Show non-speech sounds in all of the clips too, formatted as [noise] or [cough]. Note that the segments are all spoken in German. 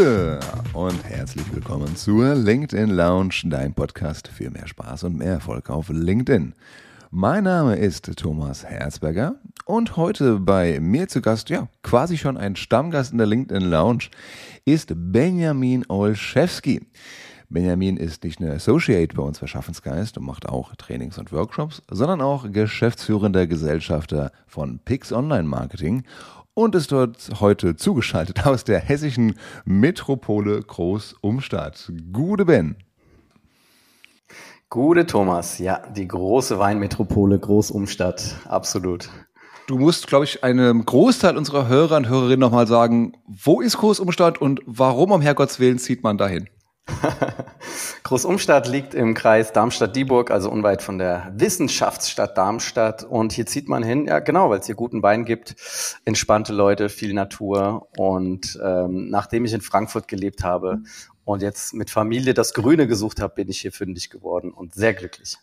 Gute und herzlich willkommen zur LinkedIn Lounge, dein Podcast für mehr Spaß und mehr Erfolg auf LinkedIn. Mein Name ist Thomas Herzberger und heute bei mir zu Gast, ja, quasi schon ein Stammgast in der LinkedIn Lounge, ist Benjamin Olszewski. Benjamin ist nicht nur Associate bei uns bei Schaffensgeist und macht auch Trainings und Workshops, sondern auch geschäftsführender Gesellschafter von Pix Online Marketing und ist dort heute zugeschaltet [laughs] aus der hessischen Metropole Groß-Umstadt. Gute Ben. Gute Thomas, ja, die große Weinmetropole Groß-Umstadt, absolut. Du musst, glaube ich, einem Großteil unserer Hörer und Hörerinnen nochmal sagen, wo ist Groß-Umstadt und warum um Herrgottswillen zieht man dahin? [laughs] Großumstadt liegt im Kreis Darmstadt-Dieburg, also unweit von der Wissenschaftsstadt Darmstadt. Und hier zieht man hin, ja genau, weil es hier guten Wein gibt, entspannte Leute, viel Natur. Und ähm, nachdem ich in Frankfurt gelebt habe und jetzt mit Familie das Grüne gesucht habe, bin ich hier fündig geworden und sehr glücklich.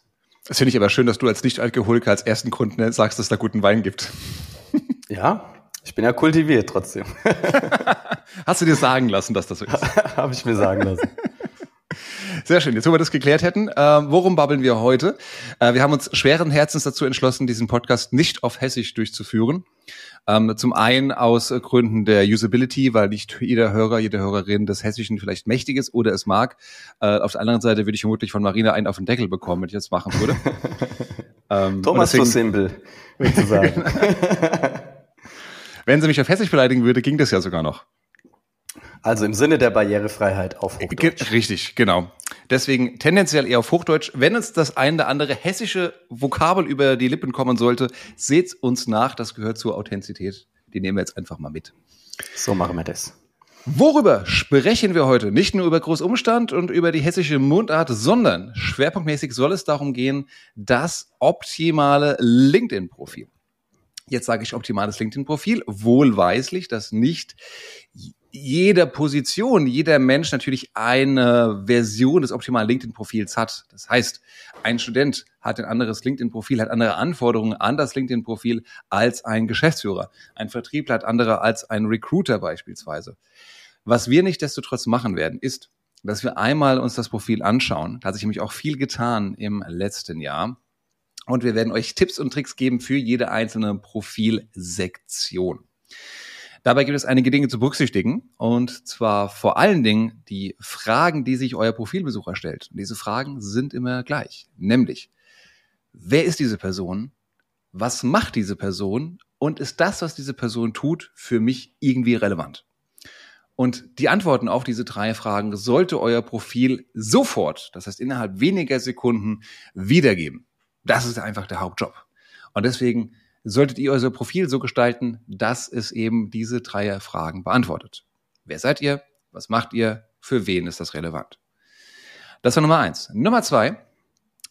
Das finde ich aber schön, dass du als Nicht-Alkoholiker als ersten Grund ne, sagst, dass es da guten Wein gibt. [laughs] Ja, ich bin ja kultiviert trotzdem. [laughs] Hast du dir sagen lassen, dass das so ist? Habe ich mir sagen lassen. Sehr schön. Jetzt, wo wir das geklärt hätten, äh, worum babbeln wir heute? Äh, wir haben uns schweren Herzens dazu entschlossen, diesen Podcast nicht auf Hessisch durchzuführen. Ähm, zum einen aus Gründen der Usability, weil nicht jeder Hörer, jede Hörerin des Hessischen vielleicht mächtig ist oder es mag. Äh, auf der anderen Seite würde ich vermutlich von Marina einen auf den Deckel bekommen, wenn ich das machen würde. [laughs] ähm, Thomas deswegen, simpel, würde ich sagen. [laughs] wenn sie mich auf Hessisch beleidigen würde, ging das ja sogar noch. Also im Sinne der Barrierefreiheit auf Hochdeutsch. Richtig, genau. Deswegen tendenziell eher auf Hochdeutsch. Wenn uns das eine oder andere hessische Vokabel über die Lippen kommen sollte, seht uns nach. Das gehört zur Authentizität. Die nehmen wir jetzt einfach mal mit. So machen wir das. Worüber sprechen wir heute? Nicht nur über Großumstand und über die hessische Mundart, sondern schwerpunktmäßig soll es darum gehen, das optimale LinkedIn-Profil. Jetzt sage ich optimales LinkedIn-Profil, wohlweislich, dass nicht jeder Position, jeder Mensch natürlich eine Version des optimalen LinkedIn-Profils hat. Das heißt, ein Student hat ein anderes LinkedIn-Profil, hat andere Anforderungen an das LinkedIn-Profil als ein Geschäftsführer. Ein Vertriebler hat andere als ein Recruiter beispielsweise. Was wir nicht desto trotz machen werden, ist, dass wir einmal uns das Profil anschauen. Da hat sich nämlich auch viel getan im letzten Jahr. Und wir werden euch Tipps und Tricks geben für jede einzelne Profilsektion. Dabei gibt es einige Dinge zu berücksichtigen und zwar vor allen Dingen die Fragen, die sich euer Profilbesucher stellt. Und diese Fragen sind immer gleich, nämlich wer ist diese Person? Was macht diese Person? Und ist das, was diese Person tut, für mich irgendwie relevant? Und die Antworten auf diese drei Fragen sollte euer Profil sofort, das heißt innerhalb weniger Sekunden, wiedergeben. Das ist einfach der Hauptjob. Und deswegen solltet ihr euer Profil so gestalten, dass es eben diese drei Fragen beantwortet. Wer seid ihr? Was macht ihr? Für wen ist das relevant? Das war Nummer eins. Nummer zwei.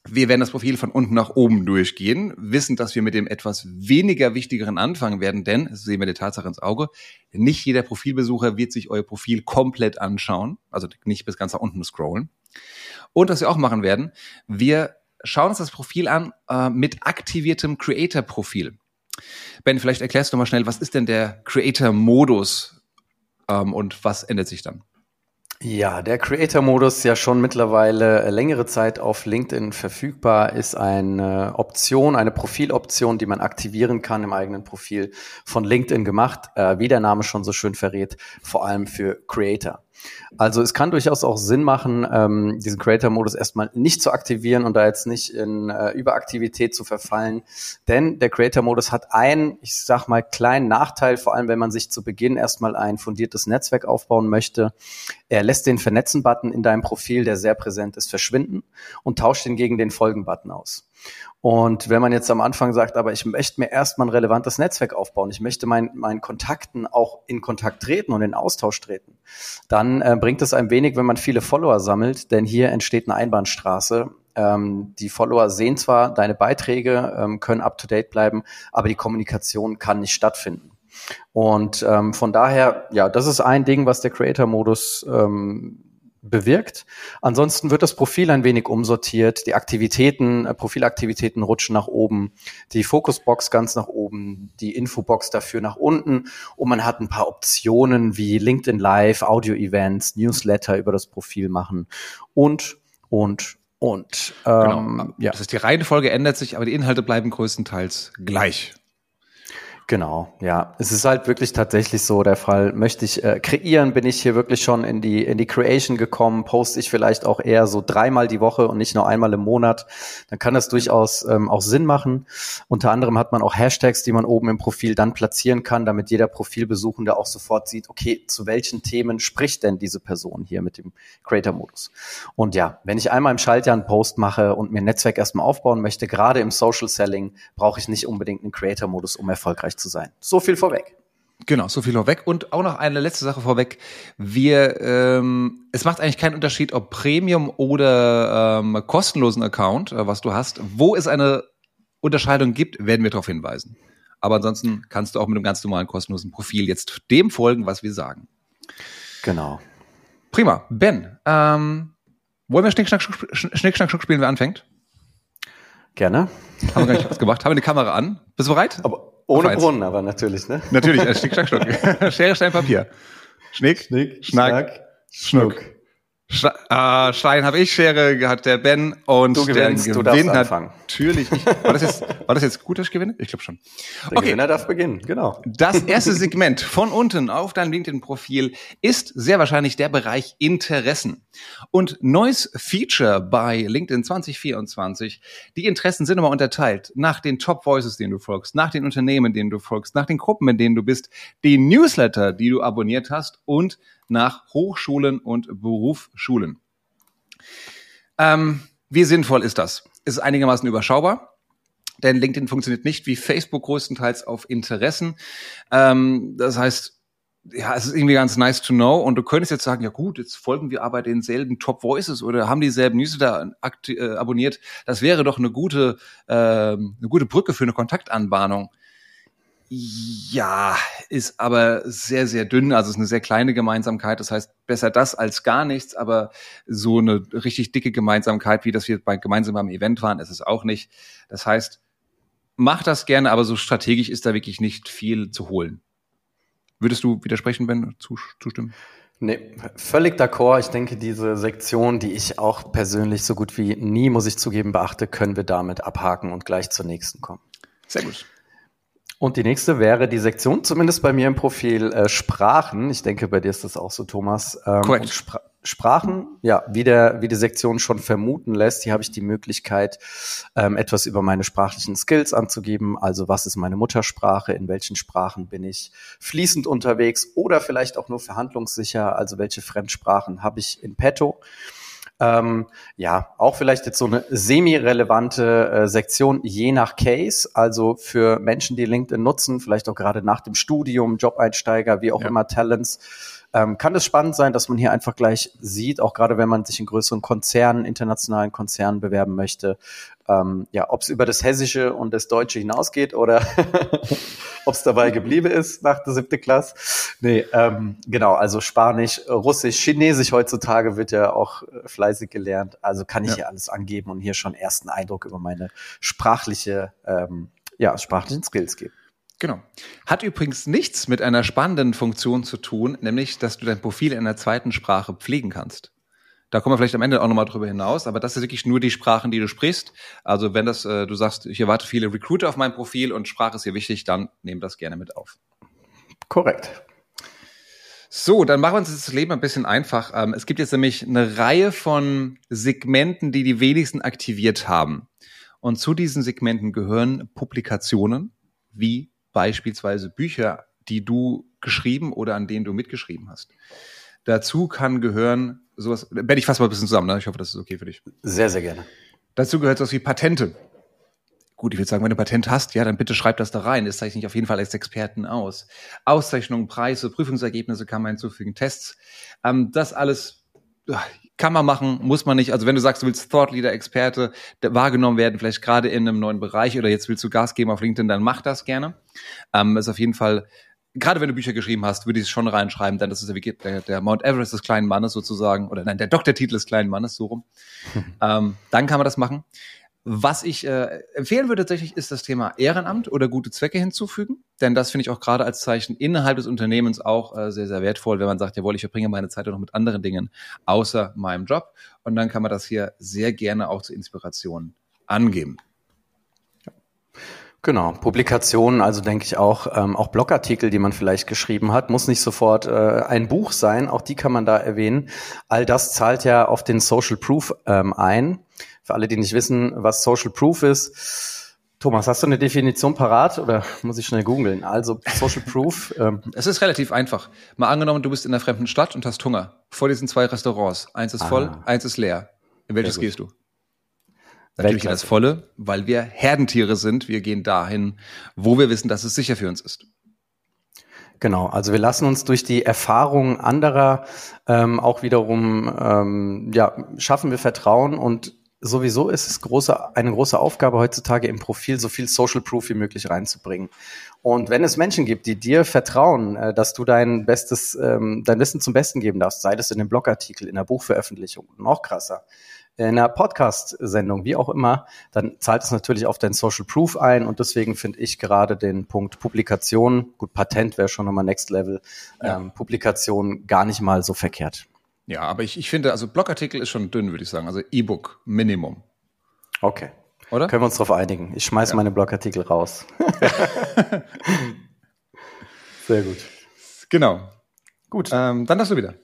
Wir werden das Profil von unten nach oben durchgehen, wissen, dass wir mit dem etwas weniger wichtigeren anfangen werden, denn, das sehen wir der Tatsache ins Auge, nicht jeder Profilbesucher wird sich euer Profil komplett anschauen, also nicht bis ganz nach unten scrollen. Und was wir auch machen werden, wir schauen uns das Profil an äh, mit aktiviertem Creator-Profil. Ben, vielleicht erklärst du mal schnell, was ist denn der Creator-Modus ähm, und was ändert sich dann? Ja, der Creator-Modus ja schon mittlerweile längere Zeit auf LinkedIn verfügbar, ist eine Option, eine Profiloption, die man aktivieren kann im eigenen Profil von LinkedIn gemacht, äh, wie der Name schon so schön verrät, vor allem für Creator. Also es kann durchaus auch Sinn machen, ähm, diesen Creator-Modus erstmal nicht zu aktivieren und da jetzt nicht in äh, Überaktivität zu verfallen. Denn der Creator-Modus hat einen, ich sag mal, kleinen Nachteil, vor allem wenn man sich zu Beginn erstmal ein fundiertes Netzwerk aufbauen möchte. Er lässt den Vernetzen-Button in deinem Profil, der sehr präsent ist, verschwinden und tauscht ihn gegen den Folgen-Button aus. Und wenn man jetzt am Anfang sagt, aber ich möchte mir erstmal ein relevantes Netzwerk aufbauen, ich möchte mein, meinen Kontakten auch in Kontakt treten und in Austausch treten, dann äh, bringt es ein wenig, wenn man viele Follower sammelt, denn hier entsteht eine Einbahnstraße. Ähm, die Follower sehen zwar deine Beiträge, ähm, können up-to-date bleiben, aber die Kommunikation kann nicht stattfinden. Und ähm, von daher, ja, das ist ein Ding, was der Creator-Modus ähm, bewirkt. Ansonsten wird das Profil ein wenig umsortiert, die Aktivitäten, äh, Profilaktivitäten rutschen nach oben, die Fokusbox ganz nach oben, die Infobox dafür nach unten und man hat ein paar Optionen wie LinkedIn Live, Audio-Events, Newsletter über das Profil machen und, und, und. Genau. Ähm, genau. ja. Das heißt, die Reihenfolge ändert sich, aber die Inhalte bleiben größtenteils gleich. Genau, ja. Es ist halt wirklich tatsächlich so der Fall. Möchte ich äh, kreieren, bin ich hier wirklich schon in die, in die Creation gekommen, poste ich vielleicht auch eher so dreimal die Woche und nicht nur einmal im Monat. Dann kann das durchaus ähm, auch Sinn machen. Unter anderem hat man auch Hashtags, die man oben im Profil dann platzieren kann, damit jeder Profilbesuchende auch sofort sieht, okay, zu welchen Themen spricht denn diese Person hier mit dem Creator-Modus? Und ja, wenn ich einmal im Schaltjahr einen Post mache und mir ein Netzwerk erstmal aufbauen möchte, gerade im Social Selling, brauche ich nicht unbedingt einen Creator-Modus, um erfolgreich zu sein. So viel vorweg. Genau, so viel vorweg. Und auch noch eine letzte Sache vorweg. Wir, ähm, es macht eigentlich keinen Unterschied, ob Premium oder ähm, kostenlosen Account, äh, was du hast. Wo es eine Unterscheidung gibt, werden wir darauf hinweisen. Aber ansonsten kannst du auch mit einem ganz normalen kostenlosen Profil jetzt dem folgen, was wir sagen. Genau. Prima. Ben, ähm, wollen wir Schnick, Schnack, Schnick, Schnack, Schnuck spielen, wer anfängt? Gerne. Haben wir gar nicht [laughs] was gemacht. Haben wir eine Kamera an? Bist du bereit? Aber ohne Brunnen, aber natürlich, ne? Natürlich, also Schnick, Schnack, Schnuck. [laughs] Schere, Stein, Papier. Schnick, Schnick Schnack, Schnack Schnuck. Schnuck. Sch äh, Stein habe ich, Schere hat der Ben und du gewinnst, der du darfst anfangen. Natürlich. Ich, war, das jetzt, war das jetzt gut, dass ich gewinne? Ich glaube schon. Der okay. Gewinner darf beginnen, genau. Das [laughs] erste Segment von unten auf deinem LinkedIn-Profil ist sehr wahrscheinlich der Bereich Interessen. Und neues Feature bei LinkedIn 2024, die Interessen sind immer unterteilt nach den Top Voices, denen du folgst, nach den Unternehmen, denen du folgst, nach den Gruppen, in denen du bist, die Newsletter, die du abonniert hast und nach Hochschulen und Berufsschulen. Ähm, wie sinnvoll ist das? Ist einigermaßen überschaubar. Denn LinkedIn funktioniert nicht wie Facebook größtenteils auf Interessen. Ähm, das heißt, ja, es ist irgendwie ganz nice to know. Und du könntest jetzt sagen, ja gut, jetzt folgen wir aber denselben Top Voices oder haben dieselben Newsletter äh, abonniert. Das wäre doch eine gute, äh, eine gute Brücke für eine Kontaktanbahnung. Ja, ist aber sehr, sehr dünn. Also ist eine sehr kleine Gemeinsamkeit. Das heißt, besser das als gar nichts. Aber so eine richtig dicke Gemeinsamkeit, wie das wir bei gemeinsam beim Event waren, ist es auch nicht. Das heißt, mach das gerne, aber so strategisch ist da wirklich nicht viel zu holen. Würdest du widersprechen, Ben, zustimmen? Nee, völlig d'accord. Ich denke, diese Sektion, die ich auch persönlich so gut wie nie, muss ich zugeben, beachte, können wir damit abhaken und gleich zur nächsten kommen. Sehr gut. Und die nächste wäre die Sektion, zumindest bei mir im Profil, äh, Sprachen. Ich denke, bei dir ist das auch so, Thomas. Ähm, Korrekt. Spra Sprachen, ja, wie, der, wie die Sektion schon vermuten lässt, hier habe ich die Möglichkeit, ähm, etwas über meine sprachlichen Skills anzugeben. Also was ist meine Muttersprache, in welchen Sprachen bin ich fließend unterwegs oder vielleicht auch nur verhandlungssicher, also welche Fremdsprachen habe ich in petto. Ähm, ja, auch vielleicht jetzt so eine semi-relevante äh, Sektion je nach Case, also für Menschen, die LinkedIn nutzen, vielleicht auch gerade nach dem Studium, Job-Einsteiger, wie auch ja. immer Talents ähm, kann es spannend sein, dass man hier einfach gleich sieht, auch gerade wenn man sich in größeren Konzernen, internationalen Konzernen bewerben möchte, ähm, ja, ob es über das Hessische und das Deutsche hinausgeht oder [laughs] ob es dabei geblieben ist nach der siebten Klasse. Nee, ähm, genau, also Spanisch, Russisch, Chinesisch heutzutage wird ja auch äh, fleißig gelernt. Also kann ich ja. hier alles angeben und hier schon ersten Eindruck über meine sprachliche, ähm, ja, sprachlichen Skills geben. Genau. Hat übrigens nichts mit einer spannenden Funktion zu tun, nämlich, dass du dein Profil in einer zweiten Sprache pflegen kannst. Da kommen wir vielleicht am Ende auch nochmal drüber hinaus, aber das sind wirklich nur die Sprachen, die du sprichst. Also wenn das, äh, du sagst, ich erwarte viele Recruiter auf meinem Profil und Sprache ist hier wichtig, dann nehmen das gerne mit auf. Korrekt. So, dann machen wir uns das Leben ein bisschen einfach. Ähm, es gibt jetzt nämlich eine Reihe von Segmenten, die die wenigsten aktiviert haben. Und zu diesen Segmenten gehören Publikationen wie beispielsweise Bücher, die du geschrieben oder an denen du mitgeschrieben hast. Dazu kann gehören sowas, werde ich fast mal ein bisschen zusammen, ne? ich hoffe, das ist okay für dich. Sehr, sehr gerne. Dazu gehört sowas wie Patente. Gut, ich würde sagen, wenn du Patent hast, ja, dann bitte schreib das da rein. Das zeichne ich auf jeden Fall als Experten aus. Auszeichnungen, Preise, Prüfungsergebnisse kann man hinzufügen, Tests. Ähm, das alles kann man machen, muss man nicht. Also wenn du sagst, du willst Thought Leader, Experte wahrgenommen werden, vielleicht gerade in einem neuen Bereich oder jetzt willst du Gas geben auf LinkedIn, dann mach das gerne. Ähm, ist auf jeden Fall gerade wenn du Bücher geschrieben hast, würde ich es schon reinschreiben, denn das ist der, der, der Mount Everest des kleinen Mannes sozusagen, oder nein, der Doktortitel des kleinen Mannes, so rum. [laughs] ähm, dann kann man das machen. Was ich äh, empfehlen würde tatsächlich, ist das Thema Ehrenamt oder gute Zwecke hinzufügen. Denn das finde ich auch gerade als Zeichen innerhalb des Unternehmens auch äh, sehr, sehr wertvoll, wenn man sagt, jawohl, ich verbringe meine Zeit auch noch mit anderen Dingen außer meinem Job. Und dann kann man das hier sehr gerne auch zur Inspiration angeben. Genau, Publikationen, also denke ich auch, ähm, auch Blogartikel, die man vielleicht geschrieben hat, muss nicht sofort äh, ein Buch sein, auch die kann man da erwähnen. All das zahlt ja auf den Social Proof ähm, ein. Für alle, die nicht wissen, was Social Proof ist. Thomas, hast du eine Definition parat oder muss ich schnell googeln? Also Social Proof. [laughs] Ähm. Es ist relativ einfach. Mal angenommen, du bist in einer fremden Stadt und hast Hunger. Vor diesen zwei Restaurants. Eins ist voll, ah. eins ist leer. In welches gehst du? Natürlich in das Volle, weil wir Herdentiere sind. Wir gehen dahin, wo wir wissen, dass es sicher für uns ist. Genau, also wir lassen uns durch die Erfahrungen anderer ähm, auch wiederum, ähm, ja, schaffen wir Vertrauen und sowieso ist es große, eine große Aufgabe heutzutage im Profil so viel Social Proof wie möglich reinzubringen. Und wenn es Menschen gibt, die dir vertrauen, äh, dass du dein bestes, ähm, dein Wissen zum Besten geben darfst, sei das in einem Blogartikel, in einer Buchveröffentlichung, noch krasser, in einer Podcast-Sendung, wie auch immer, dann zahlt es natürlich auf dein Social Proof ein und deswegen finde ich gerade den Punkt Publikation, gut, Patent wäre schon nochmal Next Level, ja. ähm, Publikation gar nicht mal so verkehrt. Ja, aber ich, ich finde, also Blogartikel ist schon dünn, würde ich sagen. Also E-Book, Minimum. Okay. Oder? Können wir uns darauf einigen. Ich schmeiße ja. meine Blogartikel raus. [laughs] Sehr gut. Genau. Gut. Ähm, dann hast du wieder.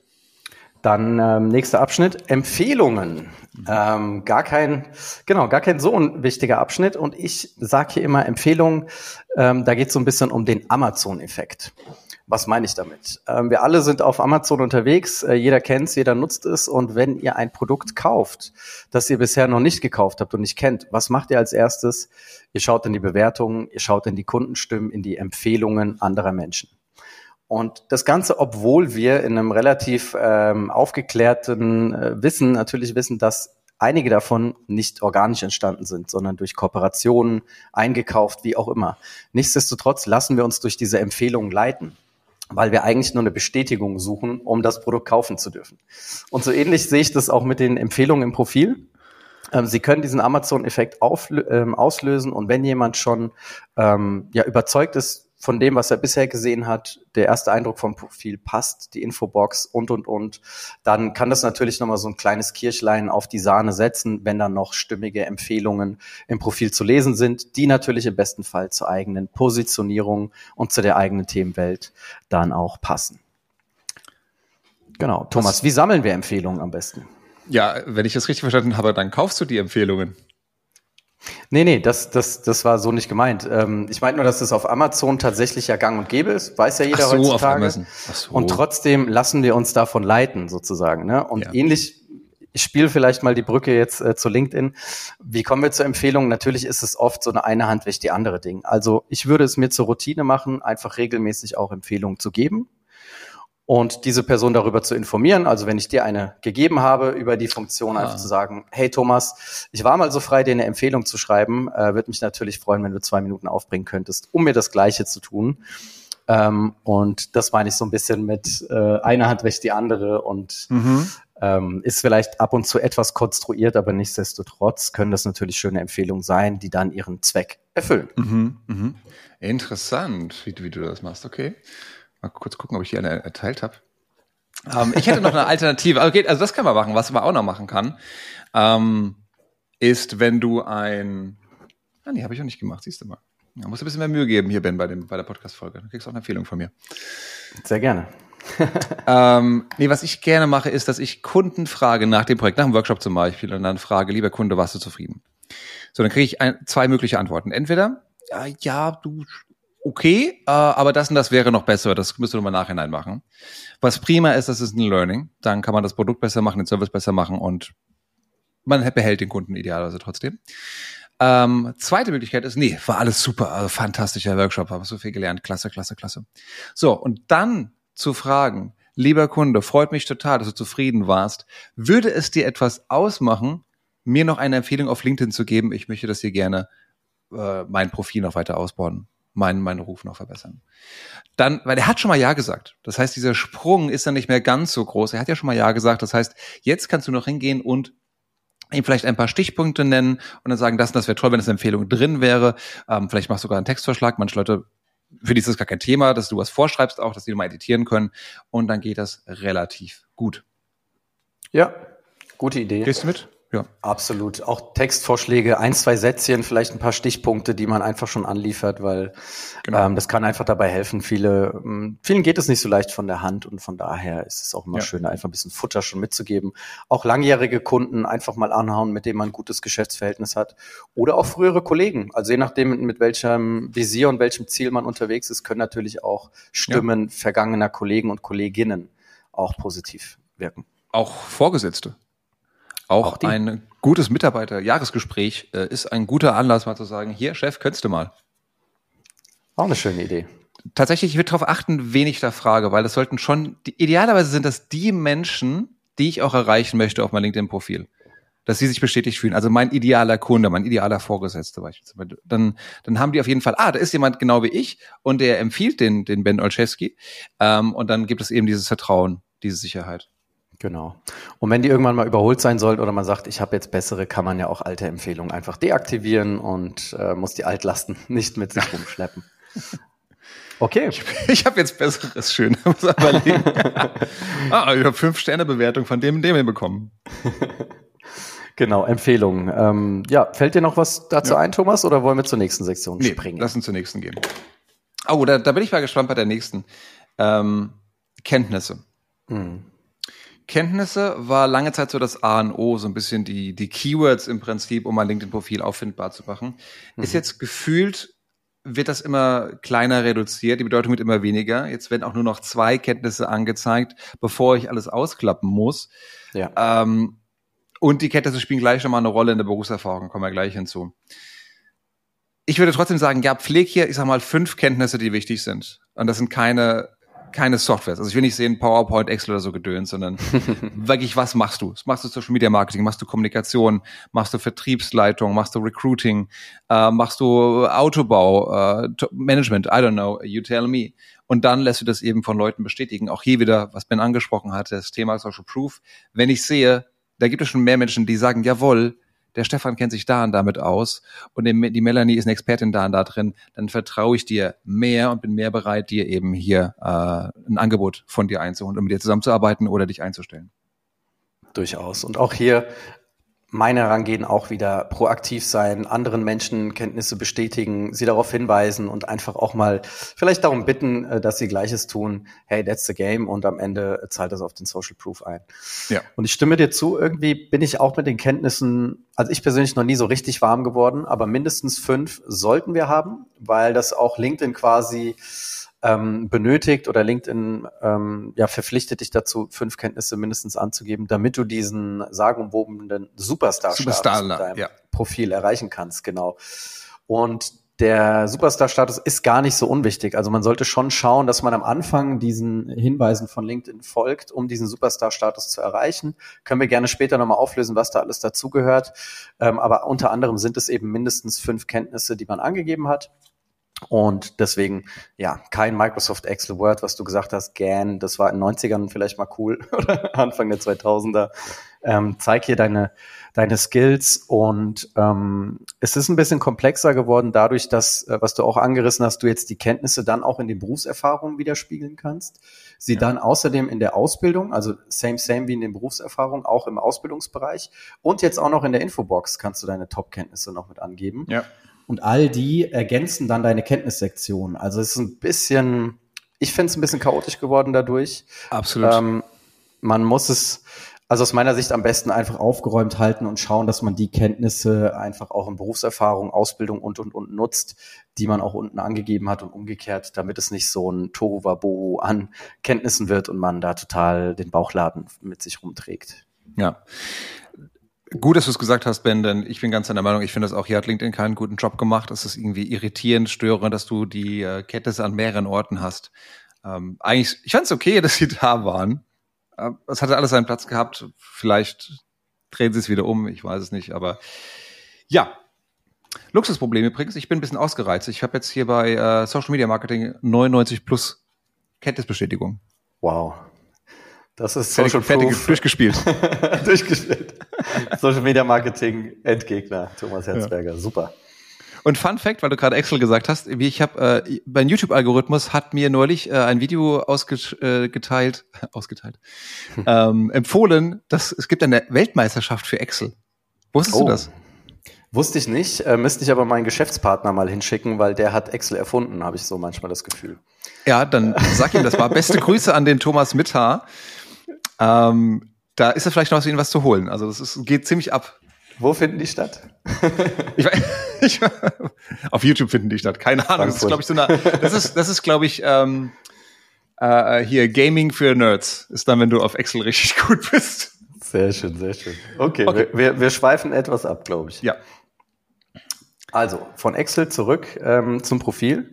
Dann ähm, nächster Abschnitt, Empfehlungen. Ähm, gar kein, genau, gar kein so ein wichtiger Abschnitt. Und ich sage hier immer Empfehlungen, ähm, da geht es so ein bisschen um den Amazon-Effekt. Was meine ich damit? Ähm, wir alle sind auf Amazon unterwegs, äh, jeder kennt es, jeder nutzt es und wenn ihr ein Produkt kauft, das ihr bisher noch nicht gekauft habt und nicht kennt, was macht ihr als erstes? Ihr schaut in die Bewertungen, ihr schaut in die Kundenstimmen, in die Empfehlungen anderer Menschen. Und das Ganze, obwohl wir in einem relativ ähm, aufgeklärten äh, Wissen natürlich wissen, dass einige davon nicht organisch entstanden sind, sondern durch Kooperationen, eingekauft, wie auch immer. Nichtsdestotrotz lassen wir uns durch diese Empfehlungen leiten weil wir eigentlich nur eine Bestätigung suchen, um das Produkt kaufen zu dürfen. Und so ähnlich sehe ich das auch mit den Empfehlungen im Profil. Ähm, Sie können diesen Amazon-Effekt ähm, auslösen und wenn jemand schon ähm, ja, überzeugt ist von dem, was er bisher gesehen hat, der erste Eindruck vom Profil passt, die Infobox und, und, und, dann kann das natürlich nochmal so ein kleines Kirchlein auf die Sahne setzen, wenn dann noch stimmige Empfehlungen im Profil zu lesen sind, die natürlich im besten Fall zur eigenen Positionierung und zu der eigenen Themenwelt dann auch passen. Genau. Thomas, was, wie sammeln wir Empfehlungen am besten? Ja, wenn ich das richtig verstanden habe, dann kaufst du die Empfehlungen. Nee, nee, das, das, das war so nicht gemeint. Ähm, ich meinte nur, dass das auf Amazon tatsächlich ja gang und gäbe ist, weiß ja jeder Ach so, heutzutage. Auf Ach so. Und trotzdem lassen wir uns davon leiten, sozusagen. Ne? Und ja. ähnlich, ich spiele vielleicht mal die Brücke jetzt äh, zu LinkedIn. Wie kommen wir zur Empfehlung? Natürlich ist es oft so eine eine Hand wäscht die andere Ding. Also ich würde es mir zur Routine machen, einfach regelmäßig auch Empfehlungen zu geben und diese Person darüber zu informieren. Also wenn ich dir eine gegeben habe, über die Funktion einfach ah. zu sagen, hey Thomas, ich war mal so frei, dir eine Empfehlung zu schreiben, äh, würde mich natürlich freuen, wenn du zwei Minuten aufbringen könntest, um mir das Gleiche zu tun. Ähm, und das meine ich so ein bisschen mit äh, eine Hand wäscht die andere und mhm. ähm, ist vielleicht ab und zu etwas konstruiert, aber nichtsdestotrotz können das natürlich schöne Empfehlungen sein, die dann ihren Zweck erfüllen. Mhm. Mhm. Interessant, wie, wie du das machst, okay. Mal kurz gucken, ob ich hier eine erteilt habe. Ähm, ich hätte noch eine Alternative. Okay, also das kann man machen. Was man auch noch machen kann, ähm, ist, wenn du ein. Ah, nee, habe ich auch nicht gemacht, siehst du mal. Da musst du ein bisschen mehr Mühe geben hier, Ben, bei, dem, bei der Podcast-Folge. Dann kriegst du auch eine Empfehlung von mir. Sehr gerne. [laughs] ähm, nee, was ich gerne mache, ist, dass ich Kunden frage nach dem Projekt, nach dem Workshop zum Beispiel, und dann frage, lieber Kunde, warst du zufrieden? So, dann kriege ich ein, zwei mögliche Antworten. Entweder, ja, ja, du okay, äh, aber das und das wäre noch besser. Das müsst ihr nochmal nachhinein machen. Was prima ist, das ist ein Learning. Dann kann man das Produkt besser machen, den Service besser machen und man behält den Kunden idealerweise trotzdem. Ähm, zweite Möglichkeit ist, nee, war alles super, also fantastischer Workshop, habe so viel gelernt, klasse, klasse, klasse. So, und dann zu fragen, lieber Kunde, freut mich total, dass du zufrieden warst. Würde es dir etwas ausmachen, mir noch eine Empfehlung auf LinkedIn zu geben? Ich möchte, dass ihr gerne äh, mein Profil noch weiter ausbauen meinen, meinen Ruf noch verbessern. Dann, weil er hat schon mal Ja gesagt. Das heißt, dieser Sprung ist dann nicht mehr ganz so groß. Er hat ja schon mal Ja gesagt. Das heißt, jetzt kannst du noch hingehen und ihm vielleicht ein paar Stichpunkte nennen und dann sagen, das das wäre toll, wenn das eine Empfehlung drin wäre. Ähm, vielleicht machst du sogar einen Textvorschlag. Manche Leute, für die ist das gar kein Thema, dass du was vorschreibst auch, dass die mal editieren können. Und dann geht das relativ gut. Ja, gute Idee. Gehst du mit? Ja. Absolut. Auch Textvorschläge, ein, zwei Sätzchen, vielleicht ein paar Stichpunkte, die man einfach schon anliefert, weil genau. ähm, das kann einfach dabei helfen. Viele, ähm, vielen geht es nicht so leicht von der Hand und von daher ist es auch immer ja. schön, einfach ein bisschen Futter schon mitzugeben. Auch langjährige Kunden einfach mal anhauen, mit denen man ein gutes Geschäftsverhältnis hat. Oder auch frühere Kollegen. Also je nachdem, mit welchem Visier und welchem Ziel man unterwegs ist, können natürlich auch Stimmen ja. vergangener Kollegen und Kolleginnen auch positiv wirken. Auch Vorgesetzte. Auch, auch ein gutes Mitarbeiter-Jahresgespräch äh, ist ein guter Anlass, mal zu sagen, hier, Chef, könntest du mal. Auch eine schöne Idee. Tatsächlich, ich würde darauf achten, wen ich da frage, weil das sollten schon, die, idealerweise sind das die Menschen, die ich auch erreichen möchte auf meinem LinkedIn-Profil. Dass sie sich bestätigt fühlen. Also mein idealer Kunde, mein idealer Vorgesetzter beispielsweise. Dann, dann haben die auf jeden Fall, ah, da ist jemand genau wie ich und der empfiehlt den, den Ben Olszewski. Ähm, und dann gibt es eben dieses Vertrauen, diese Sicherheit. Genau. Und wenn die irgendwann mal überholt sein sollten oder man sagt, ich habe jetzt bessere, kann man ja auch alte Empfehlungen einfach deaktivieren und äh, muss die Altlasten [laughs] nicht mit sich rumschleppen. Okay. Ich, ich habe jetzt besseres schön. [laughs] ah, ich habe fünf Sterne Bewertung von dem und dem bekommen. [laughs] genau, Empfehlungen. Ähm, ja, fällt dir noch was dazu ja. ein, Thomas, oder wollen wir zur nächsten Sektion nee, springen? Lass uns zur nächsten gehen. Oh, da, da bin ich mal gespannt bei der nächsten. Ähm, Kenntnisse. Hm. Kenntnisse war lange Zeit so das A und O, so ein bisschen die, die Keywords im Prinzip, um ein LinkedIn-Profil auffindbar zu machen. Mhm. Ist jetzt gefühlt, wird das immer kleiner reduziert, die Bedeutung wird immer weniger. Jetzt werden auch nur noch zwei Kenntnisse angezeigt, bevor ich alles ausklappen muss. Ja. Ähm, und die Kenntnisse spielen gleich nochmal eine Rolle in der Berufserfahrung, kommen wir gleich hinzu. Ich würde trotzdem sagen, ja, pfleg hier, ich sag mal, fünf Kenntnisse, die wichtig sind. Und das sind keine keine Software. Also ich will nicht sehen PowerPoint, Excel oder so gedöns, sondern [laughs] wirklich, was machst du? Machst du Social Media Marketing? Machst du Kommunikation? Machst du Vertriebsleitung? Machst du Recruiting? Äh, machst du Autobau? Äh, Management? I don't know. You tell me. Und dann lässt du das eben von Leuten bestätigen. Auch hier wieder, was Ben angesprochen hat, das Thema Social Proof. Wenn ich sehe, da gibt es schon mehr Menschen, die sagen, jawohl, der Stefan kennt sich da und damit aus und die Melanie ist eine Expertin da und da drin, dann vertraue ich dir mehr und bin mehr bereit, dir eben hier äh, ein Angebot von dir einzuholen, um mit dir zusammenzuarbeiten oder dich einzustellen. Durchaus. Und auch hier mein Herangehen auch wieder proaktiv sein, anderen Menschen Kenntnisse bestätigen, sie darauf hinweisen und einfach auch mal vielleicht darum bitten, äh, dass sie Gleiches tun. Hey, that's the game und am Ende zahlt das auf den Social Proof ein. Ja. Und ich stimme dir zu, irgendwie bin ich auch mit den Kenntnissen, also ich persönlich noch nie so richtig warm geworden, aber mindestens fünf sollten wir haben, weil das auch LinkedIn quasi ähm, benötigt oder LinkedIn ähm, ja verpflichtet dich dazu, fünf Kenntnisse mindestens anzugeben, damit du diesen sagenumwobenen Superstar, Superstar in deinem ja. Profil erreichen kannst, genau. Und der Superstar-Status ist gar nicht so unwichtig. Also man sollte schon schauen, dass man am Anfang diesen Hinweisen von LinkedIn folgt, um diesen Superstar-Status zu erreichen. Können wir gerne später nochmal auflösen, was da alles dazugehört. Ähm, aber unter anderem sind es eben mindestens fünf Kenntnisse, die man angegeben hat. Und deswegen, ja, kein Microsoft Excel Word, was du gesagt hast, GAN, das war in den 90ern vielleicht mal cool [laughs] oder Anfang der 2000er. Ähm, zeig hier deine, deine Skills und ähm, es ist ein bisschen komplexer geworden dadurch, dass, äh, was du auch angerissen hast, du jetzt die Kenntnisse dann auch in die Berufserfahrung widerspiegeln kannst. Sie ja. dann außerdem in der Ausbildung, also same, same wie in den Berufserfahrungen, auch im Ausbildungsbereich und jetzt auch noch in der Infobox kannst du deine Top-Kenntnisse noch mit angeben. Ja. Und all die ergänzen dann deine Kenntnissektion. Also es ist ein bisschen, ich finde es ein bisschen chaotisch geworden dadurch. Absolut. Ähm, man muss es, also aus meiner Sicht am besten einfach aufgeräumt halten und schauen, dass man die Kenntnisse einfach auch in Berufserfahrung, Ausbildung und, und, und nutzt, die man auch unten angegeben hat und umgekehrt, damit es nicht so ein Tohuwabohu an Kenntnissen wird und man da total den Bauchladen mit sich rumträgt. Ja. Gut, dass du es gesagt hast, Ben, denn ich bin ganz deiner Meinung, ich finde das auch, hier hat LinkedIn keinen guten Job gemacht. Es ist irgendwie irritierend, störend, dass du die äh, Kenntnisse an mehreren Orten hast. Ähm, eigentlich, ich fand es okay, [laughs] dass sie da waren. Äh, es hatte alles seinen Platz gehabt. Vielleicht drehen sie es wieder um, ich weiß es nicht, aber ja. Luxusproblem übrigens. Ich bin ein bisschen ausgereizt. Ich habe jetzt hier bei äh, Social Media Marketing 99 plus Kenntnisbestätigung. Wow. Das ist Social fertig Proof. durchgespielt. [laughs] durchgespielt. Social Media Marketing Endgegner, Thomas Herzberger. Super. Und Fun Fact, weil du gerade Excel gesagt hast, wie ich habe, äh, mein YouTube-Algorithmus hat mir neulich äh, ein Video [laughs] ausgeteilt, äh, ausgeteilt, [laughs] ähm, empfohlen, dass es gibt eine Weltmeisterschaft für Excel. Wusstest Oh. du das? Wusste ich nicht, äh, müsste ich aber meinen Geschäftspartner mal hinschicken, weil der hat Excel erfunden, habe ich so manchmal das Gefühl. Ja, dann sag ihm das mal. Beste Grüße an den Thomas Mittar. Ähm, da ist ja vielleicht noch was zu holen. Also das ist, geht ziemlich ab. Wo finden die statt? [laughs] Ich, ich, auf YouTube finden die statt. Keine Ahnung. Das ist, glaube ich, so eine. Das ist, das ist, glaube ich, ähm, äh, hier Gaming für Nerds. Ist dann, wenn du auf Excel richtig [laughs] gut bist. Sehr schön, sehr schön. Okay, Okay. Wir, wir, wir schweifen etwas ab, glaube ich. Ja. Also von Excel zurück ähm, zum Profil.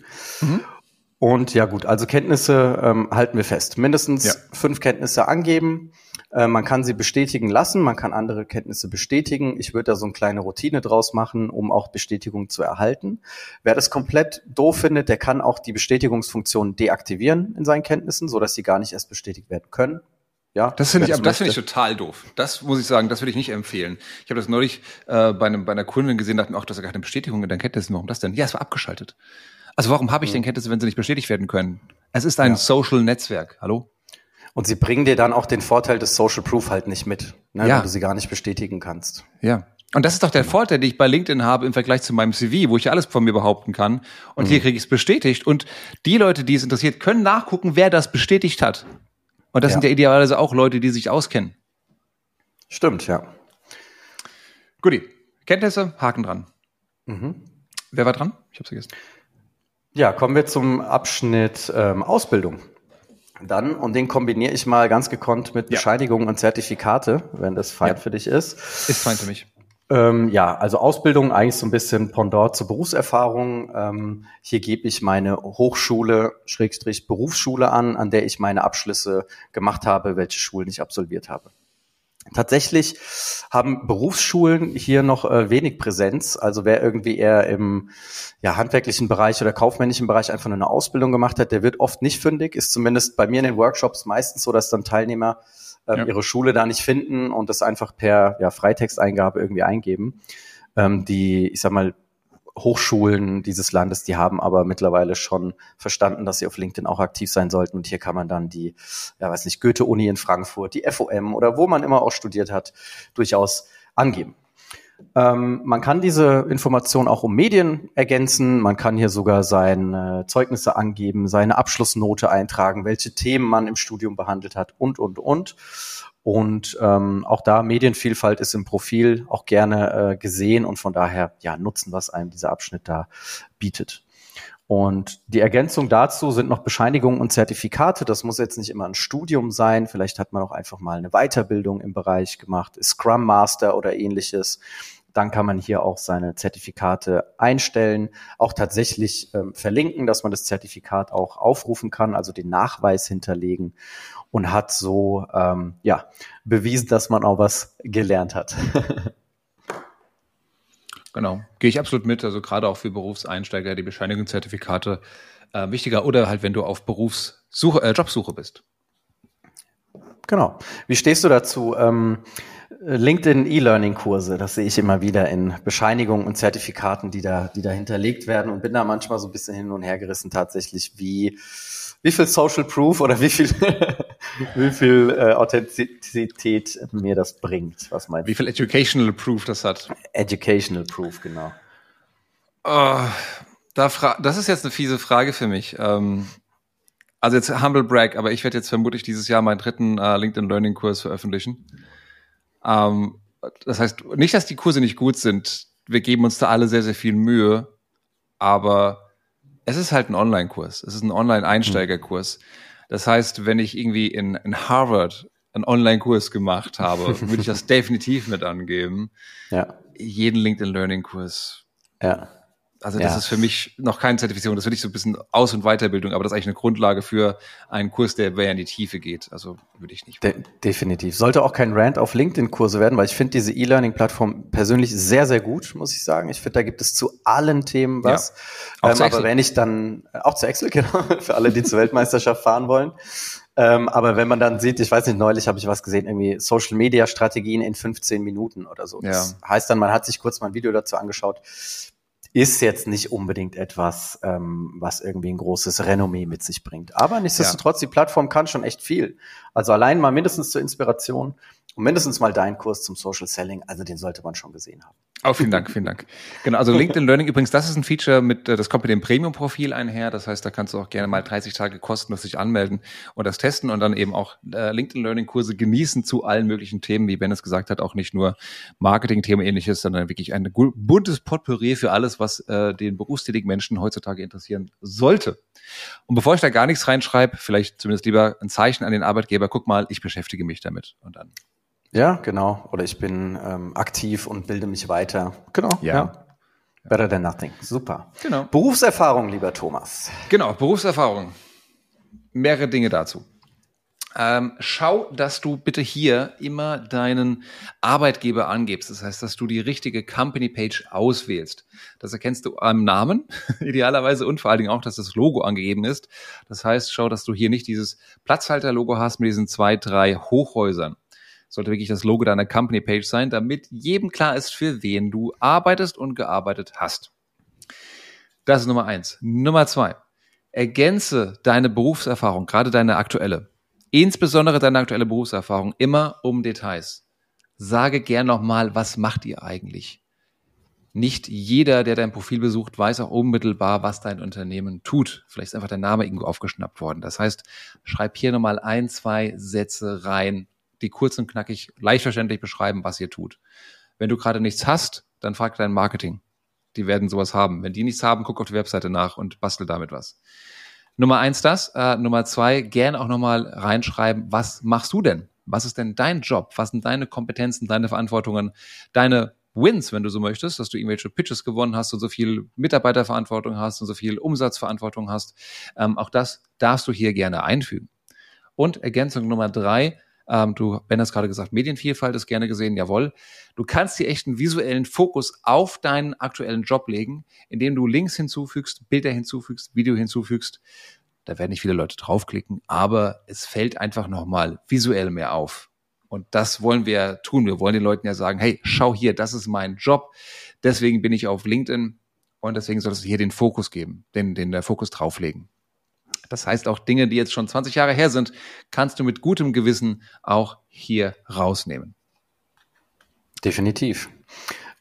Und ja gut, also Kenntnisse ähm, halten wir fest. Mindestens Ja. fünf Kenntnisse angeben. Äh, man kann sie bestätigen lassen, man kann andere Kenntnisse bestätigen. Ich würde da so eine kleine Routine draus machen, um auch Bestätigung zu erhalten. Wer das komplett doof findet, der kann auch die Bestätigungsfunktion deaktivieren in seinen Kenntnissen, so dass sie gar nicht erst bestätigt werden können. Ja, Das finde ich, das finde ich total doof. Das muss ich sagen, das würde ich nicht empfehlen. Ich habe das neulich äh, bei, einem, bei einer Kundin gesehen, dachte mir auch, dass er gar keine Bestätigung in deinen Kenntnissen. Warum das denn? Ja, es war abgeschaltet. Also warum habe ich denn Kenntnisse, wenn sie nicht bestätigt werden können? Es ist ein Ja. Social-Netzwerk. Hallo? Und sie bringen dir dann auch den Vorteil des Social Proof halt nicht mit, ne, Ja. wenn du sie gar nicht bestätigen kannst. Ja. Und das ist doch der Vorteil, den ich bei LinkedIn habe im Vergleich zu meinem CV, wo ich alles von mir behaupten kann. Und hier kriege ich es bestätigt. Und die Leute, die es interessiert, können nachgucken, wer das bestätigt hat. Und das Ja. sind ja idealerweise auch Leute, die sich auskennen. Stimmt, ja. Guti. Kenntnisse, Haken dran. Mhm. Wer war dran? Ich hab's vergessen. Ja, kommen wir zum Abschnitt ähm, Ausbildung. Dann, und den kombiniere ich mal ganz gekonnt mit Ja. Bescheinigungen und Zertifikate, wenn das fein Ja. für dich ist. Ist fein für mich. Ähm, ja, also Ausbildung eigentlich so ein bisschen Pendant zur Berufserfahrung. Ähm, hier gebe ich meine Hochschule, Schrägstrich Berufsschule an, an der ich meine Abschlüsse gemacht habe, welche Schulen ich absolviert habe. Tatsächlich haben Berufsschulen hier noch äh, wenig Präsenz. Also wer irgendwie eher im ja, handwerklichen Bereich oder kaufmännischen Bereich einfach nur eine Ausbildung gemacht hat, der wird oft nicht fündig. Ist zumindest bei mir in den Workshops meistens so, dass dann Teilnehmer ähm, Ja. ihre Schule da nicht finden und das einfach per ja, Freitexteingabe irgendwie eingeben. Ähm, die, ich sag mal, Hochschulen dieses Landes, die haben aber mittlerweile schon verstanden, dass sie auf LinkedIn auch aktiv sein sollten. Und hier kann man dann die, ja weiß nicht, Goethe-Uni in Frankfurt, die FOM oder wo man immer auch studiert hat, durchaus angeben. Ähm, man kann diese Information auch um Medien ergänzen. Man kann hier sogar seine Zeugnisse angeben, seine Abschlussnote eintragen, welche Themen man im Studium behandelt hat und, und, und. Und ähm, auch da Medienvielfalt ist im Profil auch gerne äh, gesehen und von daher ja nutzen, was einem dieser Abschnitt da bietet. Und die Ergänzung dazu sind noch Bescheinigungen und Zertifikate. Das muss jetzt nicht immer ein Studium sein. Vielleicht hat man auch einfach mal eine Weiterbildung im Bereich gemacht, Scrum Master oder ähnliches. Dann kann man hier auch seine Zertifikate einstellen, auch tatsächlich ähm, verlinken, dass man das Zertifikat auch aufrufen kann, also den Nachweis hinterlegen und hat so ähm, ja bewiesen, dass man auch was gelernt hat. [laughs] Genau. Gehe ich absolut mit. Also gerade auch für Berufseinsteiger die Bescheinigungszertifikate äh, wichtiger oder halt, wenn du auf Berufssuche, äh, Jobsuche bist. Genau. Wie stehst du dazu? Ähm, LinkedIn E-Learning-Kurse, das sehe ich immer wieder in Bescheinigungen und Zertifikaten, die da, die da hinterlegt werden und bin da manchmal so ein bisschen hin und her gerissen tatsächlich, wie, wie viel Social Proof oder wie viel, [laughs] wie viel äh, Authentizität mir das bringt. Was meinst Wie viel Educational Proof das hat. du? Educational Proof, genau. Oh, da fra das ist jetzt eine fiese Frage für mich. Ähm, also jetzt Humble Brag, aber ich werde jetzt vermutlich dieses Jahr meinen dritten äh, LinkedIn Learning Kurs veröffentlichen. Ähm, das heißt, nicht, dass die Kurse nicht gut sind. Wir geben uns da alle sehr, sehr viel Mühe. Aber es ist halt ein Online-Kurs. Es ist ein Online-Einsteigerkurs. Das heißt, wenn ich irgendwie in, in Harvard einen Online-Kurs gemacht habe, [laughs] würde ich das definitiv mit angeben. Ja, Jeden LinkedIn Learning Kurs ja. Also das ja. ist für mich noch keine Zertifizierung. Das finde ich so ein bisschen Aus- und Weiterbildung, aber das ist eigentlich eine Grundlage für einen Kurs, der mehr in die Tiefe geht. Also würde ich nicht. De definitiv. Sollte auch kein Rant auf LinkedIn-Kurse werden, weil ich finde diese E-Learning-Plattform persönlich sehr, sehr gut, muss ich sagen. Ich finde, da gibt es zu allen Themen was. Ja, ähm, aber wenn ich dann, äh, auch zu Excel, [laughs] genau, für alle, die zur Weltmeisterschaft fahren wollen. Ähm, aber wenn man dann sieht, ich weiß nicht, neulich habe ich was gesehen, irgendwie Social Media Strategien in 15 Minuten oder so. Das ja. heißt dann, man hat sich kurz mal ein Video dazu angeschaut ist jetzt nicht unbedingt etwas, ähm, was irgendwie ein großes Renommee mit sich bringt. Aber nichtsdestotrotz, ja. die Plattform kann schon echt viel. Also allein mal mindestens zur Inspiration und mindestens mal dein Kurs zum Social Selling, also den sollte man schon gesehen haben. Oh, vielen Dank, vielen Dank. Genau, also LinkedIn Learning übrigens, das ist ein Feature mit, äh, das kommt mit dem Premium-Profil einher. Das heißt, da kannst du auch gerne mal 30 Tage kostenlos sich anmelden und das testen und dann eben auch äh, LinkedIn Learning Kurse genießen zu allen möglichen Themen, wie Ben es gesagt hat, auch nicht nur Marketing-Themen ähnliches, sondern wirklich ein buntes Potpourri für alles, was äh, den berufstätigen Menschen heutzutage interessieren sollte. Und bevor ich da gar nichts reinschreibe, vielleicht zumindest lieber ein Zeichen an den Arbeitgeber, guck mal, ich beschäftige mich damit und dann ja, genau. Oder ich bin ähm, aktiv und bilde mich weiter. Genau. Ja. ja. Better than nothing. Super. Genau. Berufserfahrung, lieber Thomas. Genau, Berufserfahrung. Mehrere Dinge dazu. Ähm, schau, dass du bitte hier immer deinen Arbeitgeber angibst. Das heißt, dass du die richtige Company Page auswählst. Das erkennst du am Namen, [laughs] idealerweise, und vor allen Dingen auch, dass das Logo angegeben ist. Das heißt, schau, dass du hier nicht dieses Platzhalter-Logo hast mit diesen zwei, drei Hochhäusern sollte wirklich das Logo deiner Company Page sein, damit jedem klar ist, für wen du arbeitest und gearbeitet hast. Das ist Nummer eins. Nummer zwei. Ergänze deine Berufserfahrung, gerade deine aktuelle, insbesondere deine aktuelle Berufserfahrung, immer um Details. Sage gern nochmal, was macht ihr eigentlich? Nicht jeder, der dein Profil besucht, weiß auch unmittelbar, was dein Unternehmen tut. Vielleicht ist einfach dein Name irgendwo aufgeschnappt worden. Das heißt, schreib hier nochmal ein, zwei Sätze rein, die kurz und knackig, leicht verständlich beschreiben, was ihr tut. Wenn du gerade nichts hast, dann frag dein Marketing. Die werden sowas haben. Wenn die nichts haben, guck auf die Webseite nach und bastel damit was. Nummer eins das. Äh, Nummer zwei, gern auch nochmal reinschreiben, was machst du denn? Was ist denn dein Job? Was sind deine Kompetenzen, deine Verantwortungen, deine Wins, wenn du so möchtest, dass du irgendwelche Pitches gewonnen hast und so viel Mitarbeiterverantwortung hast und so viel Umsatzverantwortung hast. Ähm, auch das darfst du hier gerne einfügen. Und Ergänzung Nummer drei, ähm, du, Ben hast gerade gesagt, Medienvielfalt ist gerne gesehen, jawohl. Du kannst dir echt einen visuellen Fokus auf deinen aktuellen Job legen, indem du Links hinzufügst, Bilder hinzufügst, Video hinzufügst. Da werden nicht viele Leute draufklicken, aber es fällt einfach nochmal visuell mehr auf. Und das wollen wir tun. Wir wollen den Leuten ja sagen, hey, schau hier, das ist mein Job. Deswegen bin ich auf LinkedIn und deswegen solltest du hier den Fokus geben, den, den der Fokus drauflegen. Das heißt, auch Dinge, die jetzt schon 20 Jahre her sind, kannst du mit gutem Gewissen auch hier rausnehmen. Definitiv.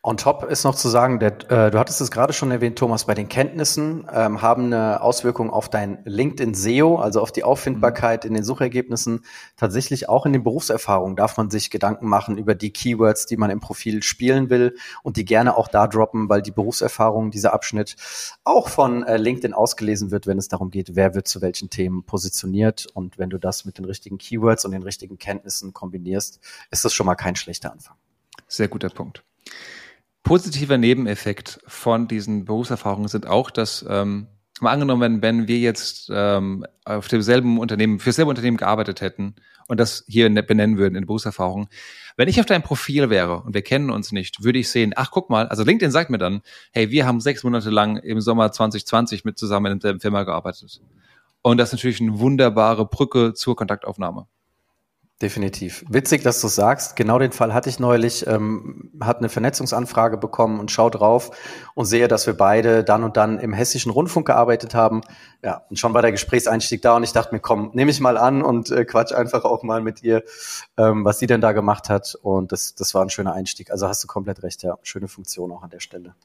On top ist noch zu sagen, der, äh, du hattest es gerade schon erwähnt, Thomas, bei den Kenntnissen ähm, haben eine Auswirkung auf dein LinkedIn SEO, also auf die Auffindbarkeit in den Suchergebnissen. Tatsächlich auch in den Berufserfahrungen darf man sich Gedanken machen über die Keywords, die man im Profil spielen will und die gerne auch da droppen, weil die Berufserfahrung, dieser Abschnitt, auch von äh, LinkedIn ausgelesen wird, wenn es darum geht, wer wird zu welchen Themen positioniert. Und wenn du das mit den richtigen Keywords und den richtigen Kenntnissen kombinierst, ist das schon mal kein schlechter Anfang. Sehr guter Punkt positiver Nebeneffekt von diesen Berufserfahrungen sind auch, dass ähm, mal angenommen, wenn wir jetzt ähm, auf demselben Unternehmen, für dasselbe Unternehmen gearbeitet hätten und das hier ne, benennen würden in Berufserfahrung, wenn ich auf deinem Profil wäre und wir kennen uns nicht, würde ich sehen, ach guck mal, also LinkedIn sagt mir dann, hey, wir haben sechs Monate lang im Sommer 2020 mit zusammen in der Firma gearbeitet. Und das ist natürlich eine wunderbare Brücke zur Kontaktaufnahme. Definitiv. Witzig, dass du sagst. Genau den Fall hatte ich neulich. Ähm, hat eine Vernetzungsanfrage bekommen und schau drauf und sehe, dass wir beide dann und dann im hessischen Rundfunk gearbeitet haben. Ja, und schon war der Gesprächseinstieg da und ich dachte mir, komm, nehme ich mal an und äh, quatsch einfach auch mal mit ihr, ähm, was sie denn da gemacht hat. Und das, das war ein schöner Einstieg. Also hast du komplett recht, ja. Schöne Funktion auch an der Stelle.